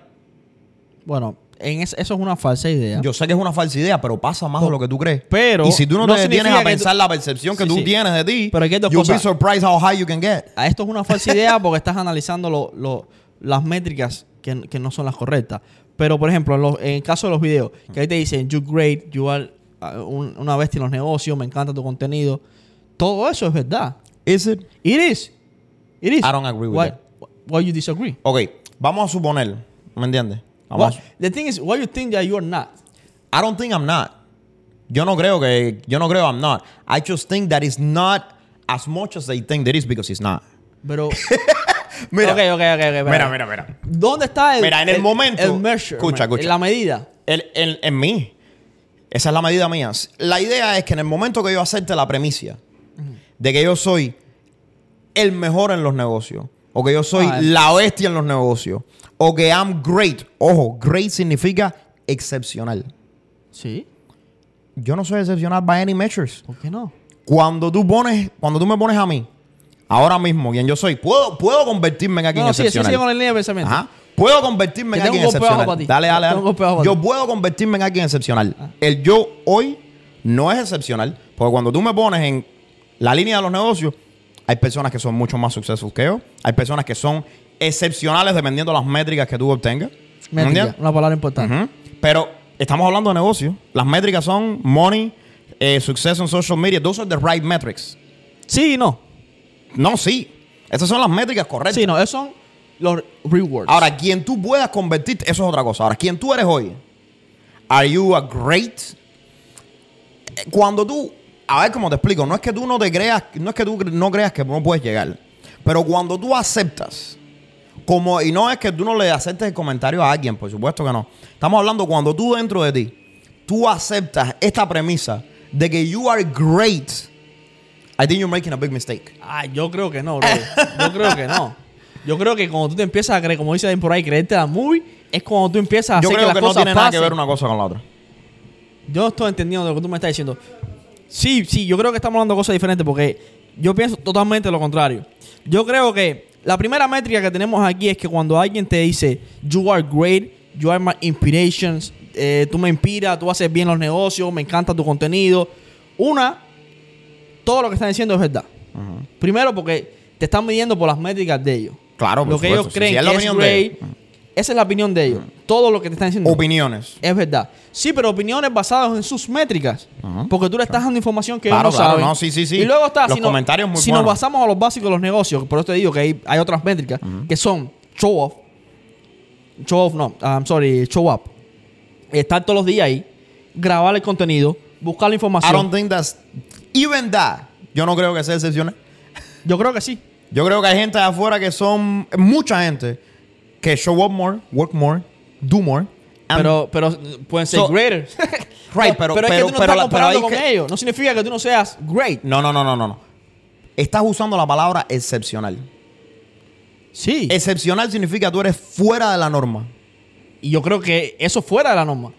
Speaker 2: Bueno, en es- eso es una falsa idea.
Speaker 1: Yo sé que es una falsa idea, pero pasa más de lo que tú crees.
Speaker 2: Pero
Speaker 1: y si tú no,
Speaker 2: no
Speaker 1: te detienes a pensar
Speaker 2: tú-
Speaker 1: la percepción que
Speaker 2: Sí,
Speaker 1: tú
Speaker 2: sí.
Speaker 1: tienes de ti,
Speaker 2: Pero hay
Speaker 1: you'll be surprised how high you can get.
Speaker 2: A esto es una falsa idea porque estás analizando lo- lo- las métricas que, que no son las correctas. Pero, por ejemplo, en, los- en el caso de los videos, que ahí te dicen, you're great, you are uh, un- una bestia en los negocios, me encanta tu contenido. Todo eso es verdad.
Speaker 1: Is it?
Speaker 2: It is. It is.
Speaker 1: I don't agree with
Speaker 2: why,
Speaker 1: that.
Speaker 2: Why you disagree?
Speaker 1: Ok, vamos a suponer, ¿me entiendes? Vamos
Speaker 2: the thing is, why you think that you are not?
Speaker 1: I don't think I'm not. Yo no creo que, yo no creo I'm not. I just think that it's not as much as they think that is because it's not.
Speaker 2: Pero...
Speaker 1: Mira,
Speaker 2: Ok, ok, ok, ok.
Speaker 1: mira, mira, mira.
Speaker 2: ¿Dónde está el,
Speaker 1: Mira, en el momento-
Speaker 2: el
Speaker 1: Escucha, escucha.
Speaker 2: la medida?
Speaker 1: El- el- en mí. Esa es la medida mía. La idea es que en el momento que yo acepte la premisa de que yo soy el mejor en los negocios, o que yo soy
Speaker 2: Ah,
Speaker 1: la bestia en los negocios, o que I'm great. Ojo, great significa excepcional.
Speaker 2: Sí.
Speaker 1: Yo no soy excepcional by any measures.
Speaker 2: ¿Por qué no?
Speaker 1: Cuando tú pones, cuando tú me pones a mí, ahora mismo, quien yo soy, puedo, puedo convertirme en alguien
Speaker 2: No, sí, sí,
Speaker 1: excepcional.
Speaker 2: sigue con la línea de pensamiento.
Speaker 1: Ajá. Puedo convertirme en alguien excepcional.
Speaker 2: para ti.
Speaker 1: Dale, dale, dale.
Speaker 2: para
Speaker 1: Yo
Speaker 2: ti.
Speaker 1: puedo convertirme en alguien excepcional. El yo hoy no es excepcional, porque cuando tú me pones en la línea de los negocios, hay personas que son mucho más successful que yo. Hay personas que son excepcionales dependiendo de las métricas que tú obtengas. ¿Me
Speaker 2: Métrica, una palabra importante.
Speaker 1: Pero estamos hablando de negocios. Las métricas son money, eh, success en social media. Those are the right metrics.
Speaker 2: Sí y no.
Speaker 1: No, sí. Esas son las métricas correctas.
Speaker 2: Sí, no. Esos son los rewards.
Speaker 1: Ahora, quien tú puedas convertirte, eso es otra cosa. Ahora, quien tú eres hoy, are you a great? Cuando tú, a ver cómo te explico, no es que tú no te creas, no es que tú no creas que no puedes llegar, pero cuando tú aceptas, como, y no es que tú no le aceptes el comentario a alguien, por supuesto que no. Estamos hablando cuando tú dentro de ti, tú aceptas esta premisa de que you are great I think you're making a big mistake.
Speaker 2: Ah, yo creo que no, bro. Yo creo que no. Yo creo que cuando tú te empiezas a creer, como dice por ahí, creerte la movie, es cuando tú empiezas a
Speaker 1: Yo
Speaker 2: hacer
Speaker 1: creo
Speaker 2: que
Speaker 1: que,
Speaker 2: las
Speaker 1: no
Speaker 2: cosas
Speaker 1: tiene nada que ver una cosa con la otra.
Speaker 2: Yo no estoy entendiendo lo que tú me estás diciendo. Sí, sí, yo creo que estamos hablando de cosas diferentes porque yo pienso totalmente lo contrario. Yo creo que la primera métrica que tenemos aquí es que cuando alguien te dice, you are great, you are my inspirations, eh, tú me inspiras, tú haces bien los negocios, me encanta tu contenido. Una, todo lo que están diciendo es verdad. Primero porque te están midiendo por las métricas de ellos.
Speaker 1: Claro, por
Speaker 2: Lo que
Speaker 1: supuesto.
Speaker 2: ellos creen
Speaker 1: sí, es
Speaker 2: que es
Speaker 1: de
Speaker 2: great. Esa es la opinión de ellos. Todo lo que te están diciendo
Speaker 1: Opiniones.
Speaker 2: es verdad. Sí, pero opiniones basadas en sus métricas. Porque tú le estás dando información que
Speaker 1: Claro,
Speaker 2: ellos no
Speaker 1: claro,
Speaker 2: saben.
Speaker 1: no, sí, sí, sí.
Speaker 2: Y luego está,
Speaker 1: Los
Speaker 2: si, no-
Speaker 1: comentarios muy
Speaker 2: si
Speaker 1: buenos.
Speaker 2: nos basamos a los básicos de los negocios, por eso te digo que hay, hay otras métricas que son show off. Show off, no, I'm sorry, show up. Estar todos los días ahí, grabar el contenido, buscar la
Speaker 1: I
Speaker 2: información.
Speaker 1: don't think that's even that. Yo no creo que sea excepcional.
Speaker 2: Yo creo que sí.
Speaker 1: Yo creo que hay gente de afuera que son mucha gente que show up more, work more, do more.
Speaker 2: Pero, pero pueden ser
Speaker 1: So-
Speaker 2: greater.
Speaker 1: Right, pero-
Speaker 2: es que
Speaker 1: pero-
Speaker 2: tú no
Speaker 1: pero
Speaker 2: estás
Speaker 1: pero
Speaker 2: comparando con
Speaker 1: que-
Speaker 2: ellos. No significa que tú no seas great.
Speaker 1: no, no, no, no, no, no. Estás usando la palabra excepcional.
Speaker 2: Sí.
Speaker 1: Excepcional significa que tú eres fuera de la norma.
Speaker 2: y yo creo que eso fuera de la norma.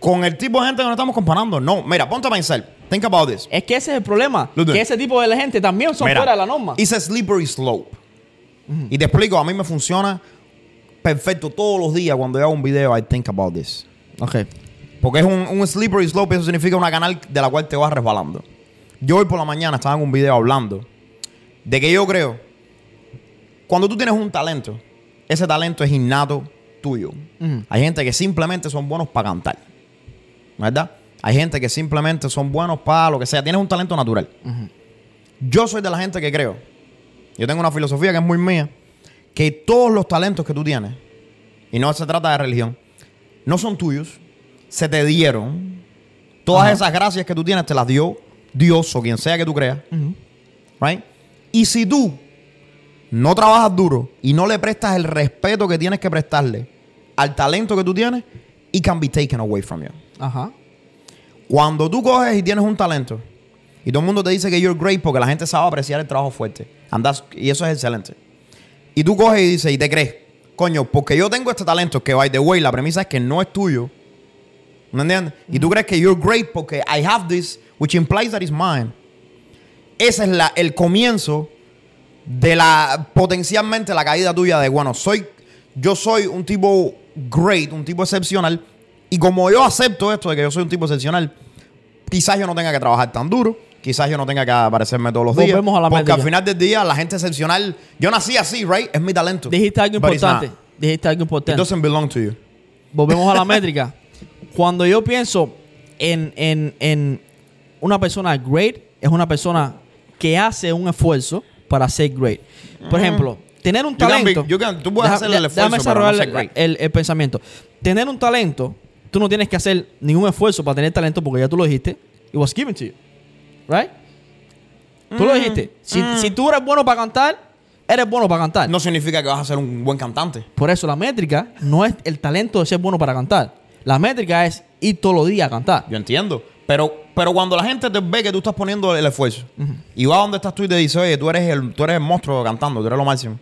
Speaker 1: Con el tipo de gente que nos estamos comparando. No, mira, ponte a pensar. Think about this.
Speaker 2: Es que ese es el problema. Que ese tipo de gente también son
Speaker 1: Mira,
Speaker 2: fuera de la norma.
Speaker 1: It's a slippery slope. Y te explico, a mí me funciona perfecto todos los días cuando yo hago un video, I think about this.
Speaker 2: Ok.
Speaker 1: Porque es un, un slippery slope, eso significa una canal de la cual te vas resbalando. Yo hoy por la mañana estaba en un video hablando de que yo creo, cuando tú tienes un talento, ese talento es innato tuyo. Hay gente que simplemente son buenos para cantar. ¿Verdad? Hay gente que simplemente son buenos para lo que sea. Tienes un talento natural. Yo soy de la gente que creo. Yo tengo una filosofía que es muy mía. Que todos los talentos que tú tienes, y no se trata de religión, no son tuyos. Se te dieron. Todas
Speaker 2: Ajá.
Speaker 1: esas gracias que tú tienes te las dio Dios o quien sea que tú creas. Right? Y si tú no trabajas duro y no le prestas el respeto que tienes que prestarle al talento que tú tienes, it can be taken away from you.
Speaker 2: Ajá.
Speaker 1: Cuando tú coges y tienes un talento y todo el mundo te dice que you're great porque la gente sabe apreciar el trabajo fuerte, and that's- y eso es excelente. Y tú coges y dices y te crees, coño, porque yo tengo este talento que, by the way, la premisa es que no es tuyo. ¿Me entiendes? Y tú crees que you're great porque I have this, which implies that it's mine. Ese es la, el comienzo de la potencialmente la caída tuya de, bueno, soy, yo soy un tipo great, un tipo excepcional. Y como yo acepto esto de que yo soy un tipo excepcional, quizás yo no tenga que trabajar tan duro, quizás yo no tenga que aparecerme todos los días.
Speaker 2: Volvemos a la
Speaker 1: porque al final del día, la gente excepcional, yo nací así, right? Es mi talento.
Speaker 2: Dijiste algo
Speaker 1: But
Speaker 2: importante. Dijiste algo
Speaker 1: It
Speaker 2: importante.
Speaker 1: doesn't belong to you.
Speaker 2: Volvemos a la métrica. Cuando yo pienso en, en, en una persona great, es una persona que hace un esfuerzo para ser great. Por ejemplo, tener un
Speaker 1: be-
Speaker 2: talento.
Speaker 1: you can- tú puedes hacer el esfuerzo,
Speaker 2: Déjame
Speaker 1: pero no
Speaker 2: desarrollar
Speaker 1: ser great.
Speaker 2: el, el pensamiento. Tener un talento, tú no tienes que hacer ningún esfuerzo para tener talento porque ya tú lo dijiste. It was given to you. Right? Tú
Speaker 1: Mm,
Speaker 2: lo dijiste. Si, si tú eres bueno para cantar, eres bueno para cantar.
Speaker 1: No significa que vas a ser un buen cantante.
Speaker 2: Por eso la métrica no es el talento de ser bueno para cantar. La métrica es ir todos los días a cantar.
Speaker 1: Yo entiendo. Pero, pero cuando la gente te ve que tú estás poniendo el esfuerzo y va donde estás tú y te dice, oye, tú eres el, tú eres el monstruo cantando, tú eres lo máximo.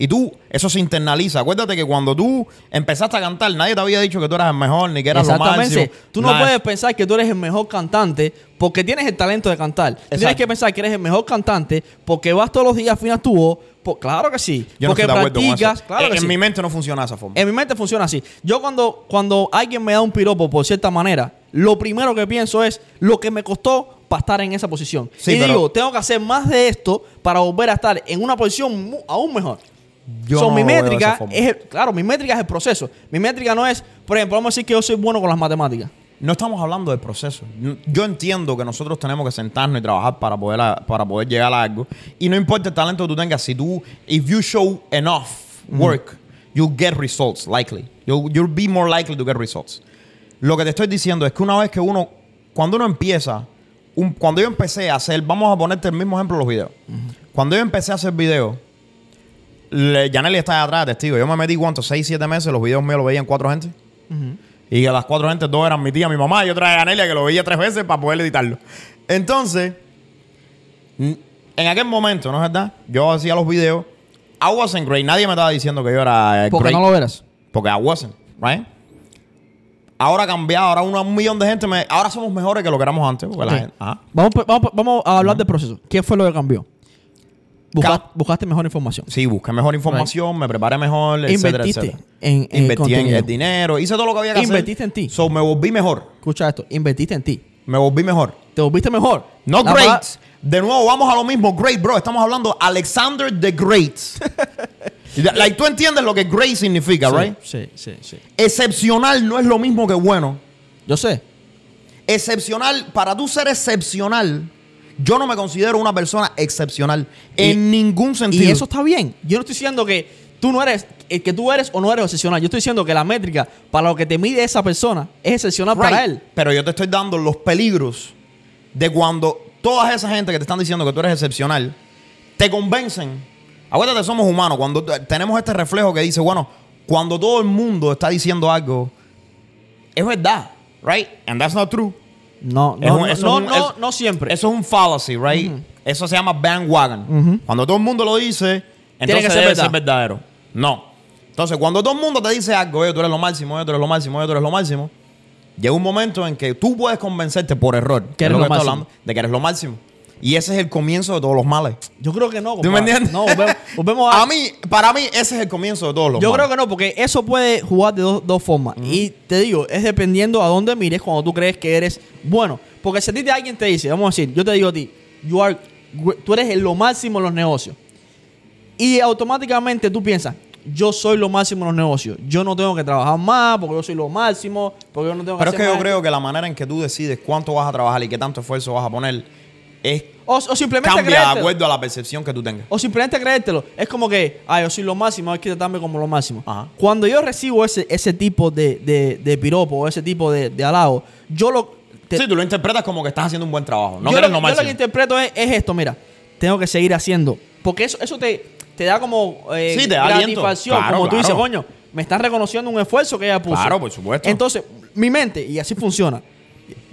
Speaker 1: Y tú, eso se internaliza. Acuérdate que cuando tú empezaste a cantar, nadie te había dicho que tú eras el mejor ni que eras lo máximo.
Speaker 2: Tú no puedes pensar que tú eres el mejor cantante porque tienes el talento de cantar. Tú tienes que pensar que eres el mejor cantante porque vas todos los días, afinas tu voz. Pues claro que sí.
Speaker 1: Yo no
Speaker 2: porque
Speaker 1: estoy de acuerdo con
Speaker 2: practicas.
Speaker 1: eso.
Speaker 2: Claro
Speaker 1: en
Speaker 2: que
Speaker 1: en
Speaker 2: sí.
Speaker 1: mi mente no funciona de esa forma.
Speaker 2: En mi mente funciona así. Yo cuando, cuando alguien me da un piropo por cierta manera, lo primero que pienso es lo que me costó para estar en esa posición.
Speaker 1: Sí,
Speaker 2: y digo, tengo que hacer más de esto para volver a estar en una posición aún mejor.
Speaker 1: Yo
Speaker 2: So,
Speaker 1: no
Speaker 2: mi métrica es, claro, mi métrica es el proceso. Mi métrica no es, por ejemplo, vamos a decir que yo soy bueno con las matemáticas.
Speaker 1: No estamos hablando del proceso. Yo entiendo que nosotros tenemos que sentarnos y trabajar para poder, a- para poder llegar a algo. Y no importa el talento que tú tengas, si tú, if you show enough work, you'll get results, likely. You'll, you'll be more likely to get results. Lo que te estoy diciendo es que una vez que uno, cuando uno empieza, un- cuando yo empecé a hacer, vamos a ponerte el mismo ejemplo de los videos. Cuando yo empecé a hacer videos, Yaneli está atrás, testigo. Yo me metí, ¿cuántos? Seis, siete meses, los videos míos los veían cuatro gente. Y a las cuatro gente, dos eran mi tía, mi mamá y otra era Anelia, que lo veía tres veces para poder editarlo. Entonces, en aquel momento, ¿no es verdad? Yo hacía los videos. I wasn't great. Nadie me estaba diciendo que yo era eh,
Speaker 2: Porque
Speaker 1: great.
Speaker 2: no lo verás.
Speaker 1: Porque I wasn't, right? Ahora cambiado, ahora un, un millón de gente me... Ahora somos mejores que lo que éramos antes. Porque la
Speaker 2: Ok.
Speaker 1: gente- ajá.
Speaker 2: Vamos, vamos, vamos a hablar del proceso. ¿Qué fue lo que cambió? Busca-
Speaker 1: Ca-
Speaker 2: buscaste mejor información.
Speaker 1: Sí, busqué mejor información, me preparé mejor, etcétera,
Speaker 2: Invertiste
Speaker 1: etcétera.
Speaker 2: en- en
Speaker 1: Invertí en el dinero, hice todo lo que había que
Speaker 2: Invertiste
Speaker 1: hacer.
Speaker 2: en ti.
Speaker 1: So, me volví mejor.
Speaker 2: Escucha esto. Invertiste en ti.
Speaker 1: Me volví mejor.
Speaker 2: Te volviste mejor.
Speaker 1: No
Speaker 2: La
Speaker 1: great. De nuevo, vamos a lo mismo. Great, bro. Estamos hablando Alexander the Great. like, tú entiendes lo que great significa,
Speaker 2: Sí,
Speaker 1: right?
Speaker 2: Sí, sí, sí.
Speaker 1: Excepcional no es lo mismo que bueno.
Speaker 2: Yo sé.
Speaker 1: Excepcional, para tú ser excepcional, yo no me considero una persona excepcional
Speaker 2: Y-
Speaker 1: en ningún sentido.
Speaker 2: Y eso está bien. Yo no estoy diciendo que tú no eres, eh, que tú eres o no eres excepcional. Yo estoy diciendo que la métrica para lo que te mide esa persona es excepcional
Speaker 1: Right.
Speaker 2: para él.
Speaker 1: Pero yo te estoy dando los peligros de cuando toda esa gente que te están diciendo que tú eres excepcional te convencen. Acuérdate, somos humanos. Cuando tenemos este reflejo que dice, bueno, cuando todo el mundo está diciendo algo, es verdad, right? And that's not true.
Speaker 2: No, no,
Speaker 1: un-
Speaker 2: no, no,
Speaker 1: es un-
Speaker 2: no,
Speaker 1: es-
Speaker 2: no siempre.
Speaker 1: Eso es un fallacy, right? Eso se llama bandwagon. Cuando todo el mundo lo dice, entonces
Speaker 2: que ser
Speaker 1: debe
Speaker 2: verdad.
Speaker 1: ser verdadero. No. Entonces, cuando todo el mundo te dice algo, oye, tú eres lo máximo, oye, tú eres lo máximo, oye, tú eres lo máximo, llega un momento en que tú puedes convencerte por error, que es
Speaker 2: eres
Speaker 1: lo
Speaker 2: lo
Speaker 1: que estoy
Speaker 2: máximo.
Speaker 1: hablando, de que eres lo máximo. Y ese es el comienzo de todos los males.
Speaker 2: Yo creo que no.
Speaker 1: ¿Tú me entiendes?
Speaker 2: No, volvemos, volvemos a.
Speaker 1: A mí, para mí, ese es el comienzo de todos los
Speaker 2: Yo
Speaker 1: males.
Speaker 2: creo que no, porque eso puede jugar de dos, dos formas. Y te digo, es dependiendo a dónde mires cuando tú crees que eres bueno. Porque si a ti te- alguien te dice, vamos a decir, yo te digo a ti, you are tú eres lo máximo en los negocios. Y automáticamente tú piensas, yo soy lo máximo en los negocios. Yo no tengo que trabajar más porque yo soy lo máximo, porque yo no tengo que
Speaker 1: Pero es que yo creo que la manera en que tú decides cuánto vas a trabajar y qué tanto esfuerzo vas a poner es
Speaker 2: O, o simplemente
Speaker 1: cambia de
Speaker 2: creértelo.
Speaker 1: acuerdo a la percepción que tú tengas.
Speaker 2: O simplemente creértelo. Es como que, ah, yo soy lo máximo, hay que tratarme como lo máximo.
Speaker 1: Ajá.
Speaker 2: Cuando yo recibo ese, ese tipo de, de, de piropo o ese tipo de, de halago, yo lo. te-
Speaker 1: sí, tú lo interpretas como que estás haciendo un buen trabajo. No
Speaker 2: yo, lo,
Speaker 1: eres lo
Speaker 2: yo lo que interpreto es, es esto, mira, tengo que seguir haciendo. Porque eso, eso te, te da como eh,
Speaker 1: Sí, te da. Claro,
Speaker 2: como tú dices, coño, me están reconociendo un esfuerzo que ella puso.
Speaker 1: Claro, por supuesto.
Speaker 2: Entonces, mi mente, y así funciona,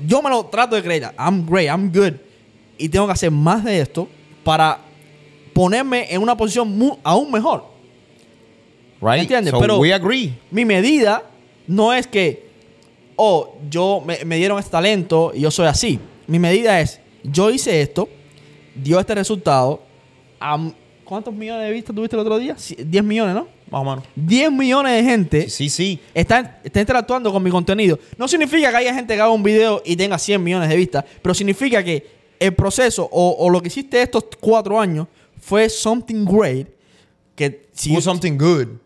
Speaker 2: yo me lo trato de creer. I'm great, I'm good. Y tengo que hacer más de esto para ponerme en una posición aún mejor.
Speaker 1: Right?
Speaker 2: ¿Entiendes?
Speaker 1: So
Speaker 2: Pero-
Speaker 1: we agree.
Speaker 2: Mi medida no es que, oh, yo me, me dieron este talento y yo soy así. Mi medida es, yo hice esto, dio este resultado. ¿Cuántos millones de vistas tuviste el otro día? Sí, 10 millones, ¿no?
Speaker 1: Más o menos.
Speaker 2: 10 millones de gente
Speaker 1: Sí, sí.
Speaker 2: está, está interactuando con mi contenido. No significa que haya gente que haga un video y tenga 100 millones de vistas, pero significa que el proceso o, o lo que hiciste estos cuatro años fue something great. Que si
Speaker 1: was something good.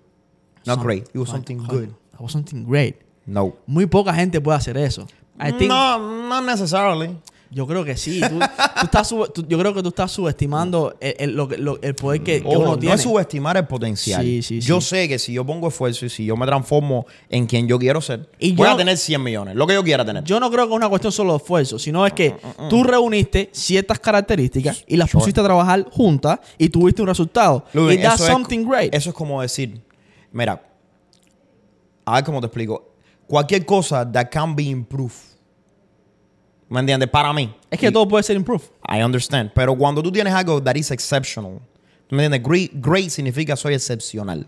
Speaker 1: Not
Speaker 2: Some-
Speaker 1: great. It was something good.
Speaker 2: It was something great.
Speaker 1: No.
Speaker 2: Muy poca gente puede hacer eso. I think-
Speaker 1: No, not necessarily.
Speaker 2: Yo creo que sí. Tú- tú estás sub- tú- yo creo que tú estás subestimando el, el- lo que- lo- el poder que, que
Speaker 1: Ojo,
Speaker 2: uno
Speaker 1: no
Speaker 2: tiene.
Speaker 1: es subestimar el potencial.
Speaker 2: Sí, sí,
Speaker 1: yo
Speaker 2: sí.
Speaker 1: sé que si yo pongo esfuerzo y si yo me transformo en quien yo quiero ser,
Speaker 2: Y
Speaker 1: voy
Speaker 2: yo-
Speaker 1: a tener 100 millones. Lo que yo quiera tener.
Speaker 2: Yo no creo que es una cuestión solo de esfuerzo, sino es que tú reuniste ciertas características y las
Speaker 1: Sure.
Speaker 2: pusiste a trabajar juntas y tuviste un resultado.
Speaker 1: Luis,
Speaker 2: y that's
Speaker 1: es-
Speaker 2: something great.
Speaker 1: Eso es como decir, mira, a ver cómo te explico. Cualquier cosa that can be improved. ¿Me entiendes? Para mí.
Speaker 2: Es que
Speaker 1: Y-
Speaker 2: todo puede ser improved.
Speaker 1: I understand. Pero cuando tú tienes algo that is exceptional, ¿tú me entiendes? Great, great significa soy excepcional.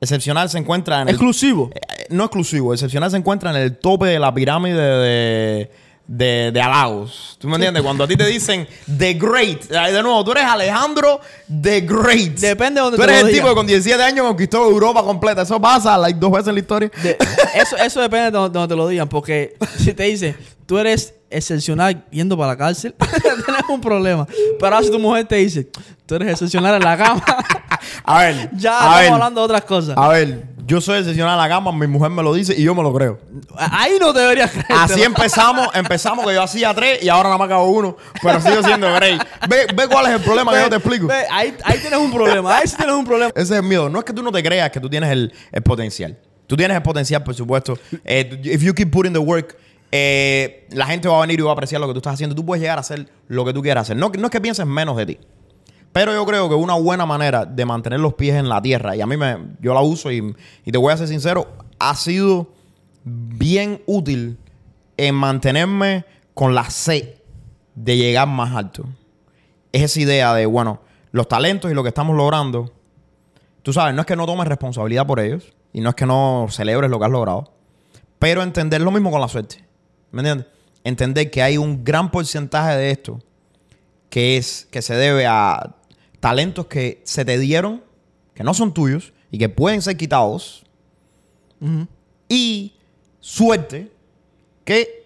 Speaker 1: Excepcional se encuentra en el...
Speaker 2: Exclusivo.
Speaker 1: Eh, no exclusivo, excepcional se encuentra en el tope de la pirámide de, de, de halagos. ¿Tú me entiendes? Cuando a ti te dicen The Great, de nuevo, tú eres Alejandro The Great.
Speaker 2: Depende de donde
Speaker 1: Tú
Speaker 2: te
Speaker 1: eres
Speaker 2: lo
Speaker 1: el tipo que con 17 años conquistó Europa completa. Eso pasa like, dos veces en la historia.
Speaker 2: De- eso, eso depende de donde, donde te lo digan, porque si te dicen, tú eres excepcional yendo para la cárcel, tienes un problema. Pero ahora si tu mujer te dice, tú eres excepcional en la cama,
Speaker 1: A ver,
Speaker 2: ya
Speaker 1: a
Speaker 2: estamos
Speaker 1: ver,
Speaker 2: hablando de otras cosas.
Speaker 1: A ver, yo soy excepcional en la cama, mi mujer me lo dice y yo me lo creo.
Speaker 2: Ahí no deberías creer.
Speaker 1: Así empezamos, empezamos que yo hacía tres y ahora nada más acabo uno, pero sigo siendo great. Ve, ve cuál es el problema que yo te explico.
Speaker 2: Ve, ahí, ahí tienes un problema. Ahí sí tienes un problema.
Speaker 1: Ese es el miedo. No es que tú no te creas que tú tienes el, el potencial. Tú tienes el potencial, por supuesto. Eh, if you keep putting the work, eh, la gente va a venir y va a apreciar lo que tú estás haciendo. Tú puedes llegar a hacer lo que tú quieras hacer. No, no es que pienses menos de ti. Pero yo creo que una buena manera de mantener los pies en la tierra, y a mí me, yo la uso y, te voy a ser sincero, ha sido bien útil en mantenerme con la sed de llegar más alto. es esa idea de, bueno, los talentos y lo que estamos logrando, tú sabes, no es que no tomes responsabilidad por ellos y no es que no celebres lo que has logrado, pero entender lo mismo con la suerte. ¿Me entiendes? Entender que hay un gran porcentaje de esto que es que se debe a talentos que se te dieron, que no son tuyos y que pueden ser quitados, y suerte que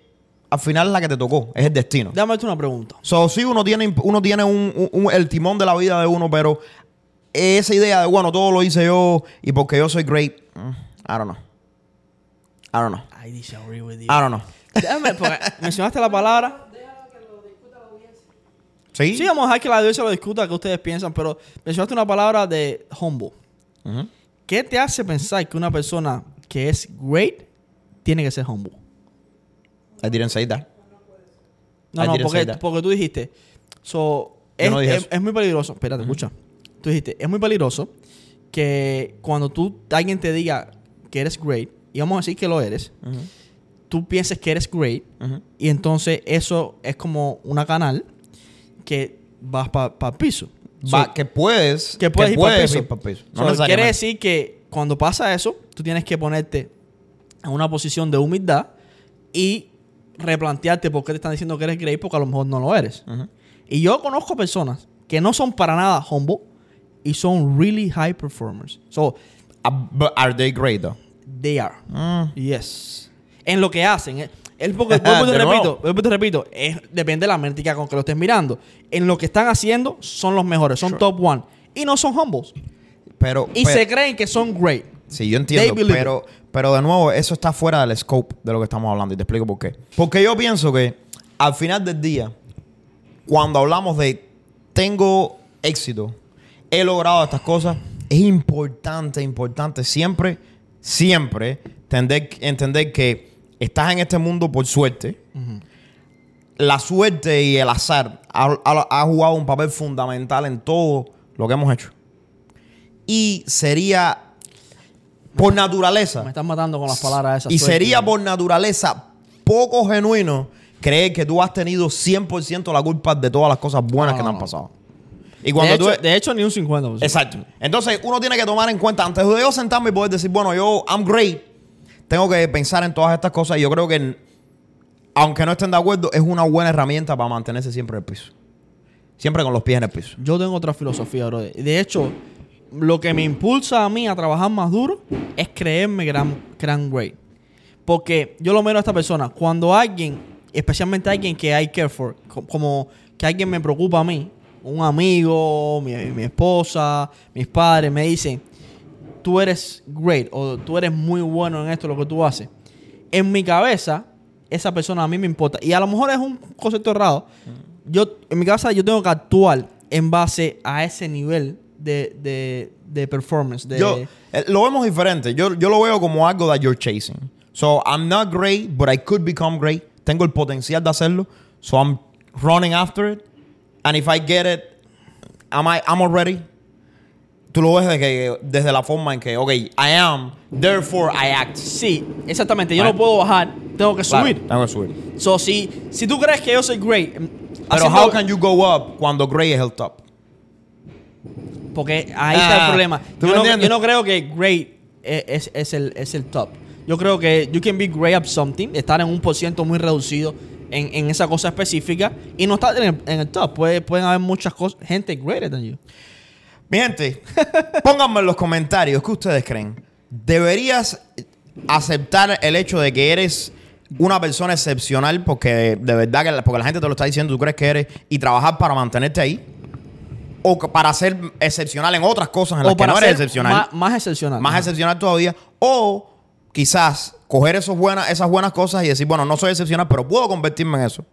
Speaker 1: al final es la que te tocó, es el destino.
Speaker 2: Déjame hacerte una pregunta.
Speaker 1: So, sí, uno tiene, uno tiene un, un- un- el timón de la vida de uno, pero esa idea de, bueno, todo lo hice yo y porque yo soy great, mm, I don't know. I don't know.
Speaker 2: I disagree with you.
Speaker 1: I don't know.
Speaker 2: Déjame, porque mencionaste la palabra.
Speaker 1: ¿Sí?
Speaker 2: Sí, vamos a dejar que la audiencia lo discuta, que ustedes piensan, pero mencionaste una palabra de humble. ¿Qué te hace pensar que una persona que es great tiene que ser humble?
Speaker 1: I didn't say that.
Speaker 2: No,
Speaker 1: I
Speaker 2: no, porque,
Speaker 1: that.
Speaker 2: porque tú dijiste, so, es,
Speaker 1: no
Speaker 2: es- muy peligroso. Espérate, escucha. Tú dijiste, es muy peligroso que cuando tú, alguien te diga que eres great, y vamos a decir que lo eres, tú pienses que eres great, y entonces eso es como una canal que vas para el piso.
Speaker 1: Va-
Speaker 2: So,
Speaker 1: que pues,
Speaker 2: que puedes ir para el piso.
Speaker 1: ir pa'l piso. No
Speaker 2: So, quiere decir que cuando pasa eso, tú tienes que ponerte en una posición de humildad y replantearte por qué te están diciendo que eres great porque a lo mejor no lo eres. Y yo conozco personas que no son para nada humble y son really high performers. So,
Speaker 1: Ah, but are they great, though?
Speaker 2: they are.
Speaker 1: Mm.
Speaker 2: Yes. En lo que hacen. Es porque, vuelvo te repito, vuelvo te repito, es- depende de la métrica con que lo estés mirando. En lo que están haciendo son los mejores, son
Speaker 1: Sure.
Speaker 2: top one. Y no son humbles.
Speaker 1: Pero,
Speaker 2: Y
Speaker 1: pero-
Speaker 2: se creen que son great.
Speaker 1: Sí, yo entiendo, pero, pero de nuevo, eso está fuera del scope de lo que estamos hablando y te explico por qué. Porque yo pienso que al final del día, cuando hablamos de tengo éxito, he logrado estas cosas, es importante, importante siempre, siempre entender, entender que estás en este mundo por suerte. La suerte y el azar ha, ha- ha jugado un papel fundamental en todo lo que hemos hecho. Y sería por naturaleza.
Speaker 2: Me están matando con las palabras esas.
Speaker 1: Y
Speaker 2: suerte.
Speaker 1: sería por naturaleza poco genuino creer que tú has tenido 100% la culpa de todas las cosas buenas
Speaker 2: No,
Speaker 1: que
Speaker 2: no,
Speaker 1: te han pasado. Y
Speaker 2: De
Speaker 1: cuando
Speaker 2: hecho,
Speaker 1: tú...
Speaker 2: de hecho, ni un 50%.
Speaker 1: Exacto. Entonces, uno tiene que tomar en cuenta, antes de yo sentarme y poder decir, bueno, yo, I'm great, tengo que pensar en todas estas cosas. Y yo creo que, aunque no estén de acuerdo, es una buena herramienta para mantenerse siempre en el piso. Siempre con los pies en el piso.
Speaker 2: Yo tengo otra filosofía, bro. De hecho, lo que me impulsa a mí a trabajar más duro es creerme gran, gran great. Porque yo lo miro a esta persona. Cuando alguien, especialmente alguien que I care for, co- como que alguien me preocupa a mí, un amigo, mi, mi esposa, mis padres, me dicen, tú eres great o tú eres muy bueno en esto, lo que tú haces. En mi cabeza, esa persona a mí me importa. Y a lo mejor es un concepto errado. Yo, en mi cabeza, yo tengo que actuar en base a ese nivel de, de, de performance. De,
Speaker 1: Yo, eh, lo vemos diferente. Yo, yo lo veo como algo that you're chasing. So, I'm not great, but I could become great. Tengo el potencial de hacerlo. So, I'm running after it. And if I get it, am I, I'm already. Tú lo ves de que- desde la forma en que, ok, I am, therefore I act.
Speaker 2: sí, exactamente. Yo
Speaker 1: Right.
Speaker 2: no puedo bajar, tengo que
Speaker 1: Claro,
Speaker 2: subir.
Speaker 1: tengo que subir.
Speaker 2: So, si, si tú crees que yo soy great, em,
Speaker 1: Pero how can you go up cuando great es el top?
Speaker 2: Porque ahí está
Speaker 1: Ah,
Speaker 2: el problema.
Speaker 1: ¿tú
Speaker 2: Yo
Speaker 1: me
Speaker 2: no, yo no creo que great es, es- es el, es el top. Yo creo que you can be great at something, estar en un por ciento muy reducido en, en esa cosa específica y no estar en el, en el top. Puede- pueden haber muchas cosas, gente greater than you.
Speaker 1: Mi gente, pónganme en los comentarios qué ustedes creen. ¿Deberías aceptar el hecho de que eres una persona excepcional porque de verdad que la, porque la gente te lo está diciendo, tú crees que eres y trabajar para mantenerte ahí? ¿O que para ser excepcional en otras cosas en las
Speaker 2: O
Speaker 1: que
Speaker 2: para
Speaker 1: no eres
Speaker 2: ser
Speaker 1: excepcional?
Speaker 2: Más, más excepcional.
Speaker 1: más
Speaker 2: Ajá.
Speaker 1: excepcional todavía. O quizás coger esos buenas, esas buenas cosas y decir, bueno, no soy excepcional, pero puedo convertirme en eso.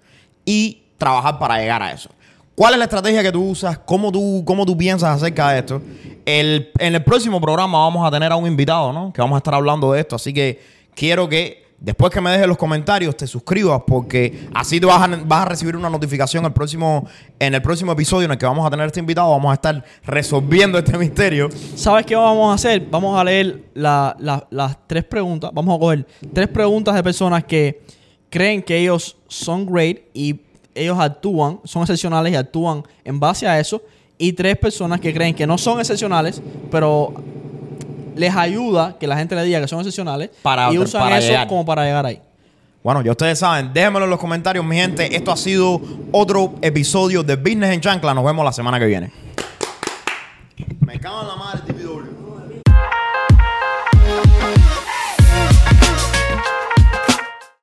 Speaker 1: Y trabajar para llegar a eso. ¿Cuál es la estrategia que tú usas? ¿Cómo tú, cómo tú piensas acerca de esto? El- en el próximo programa vamos a tener a un invitado, ¿no? Que vamos a estar hablando de esto. Así que quiero que después que me dejes los comentarios te suscribas porque así te vas a, vas a recibir una notificación el próximo, en el próximo episodio en el que vamos a tener este invitado. Vamos a estar resolviendo este misterio.
Speaker 2: ¿Sabes qué vamos a hacer? Vamos a leer la- la- las tres preguntas. Vamos a coger tres preguntas de personas que creen que ellos son great y ellos actúan, son excepcionales y actúan en base a eso. Y tres personas que creen que no son excepcionales, pero les ayuda que la gente le diga que son excepcionales
Speaker 1: Para-
Speaker 2: y usan
Speaker 1: para
Speaker 2: eso
Speaker 1: llegar.
Speaker 2: como para llegar ahí.
Speaker 1: Bueno, ya ustedes saben, déjenmelo en los comentarios, mi gente. Esto ha sido otro episodio de Business en Chancla. Nos vemos la semana que viene. Me cago en la madre.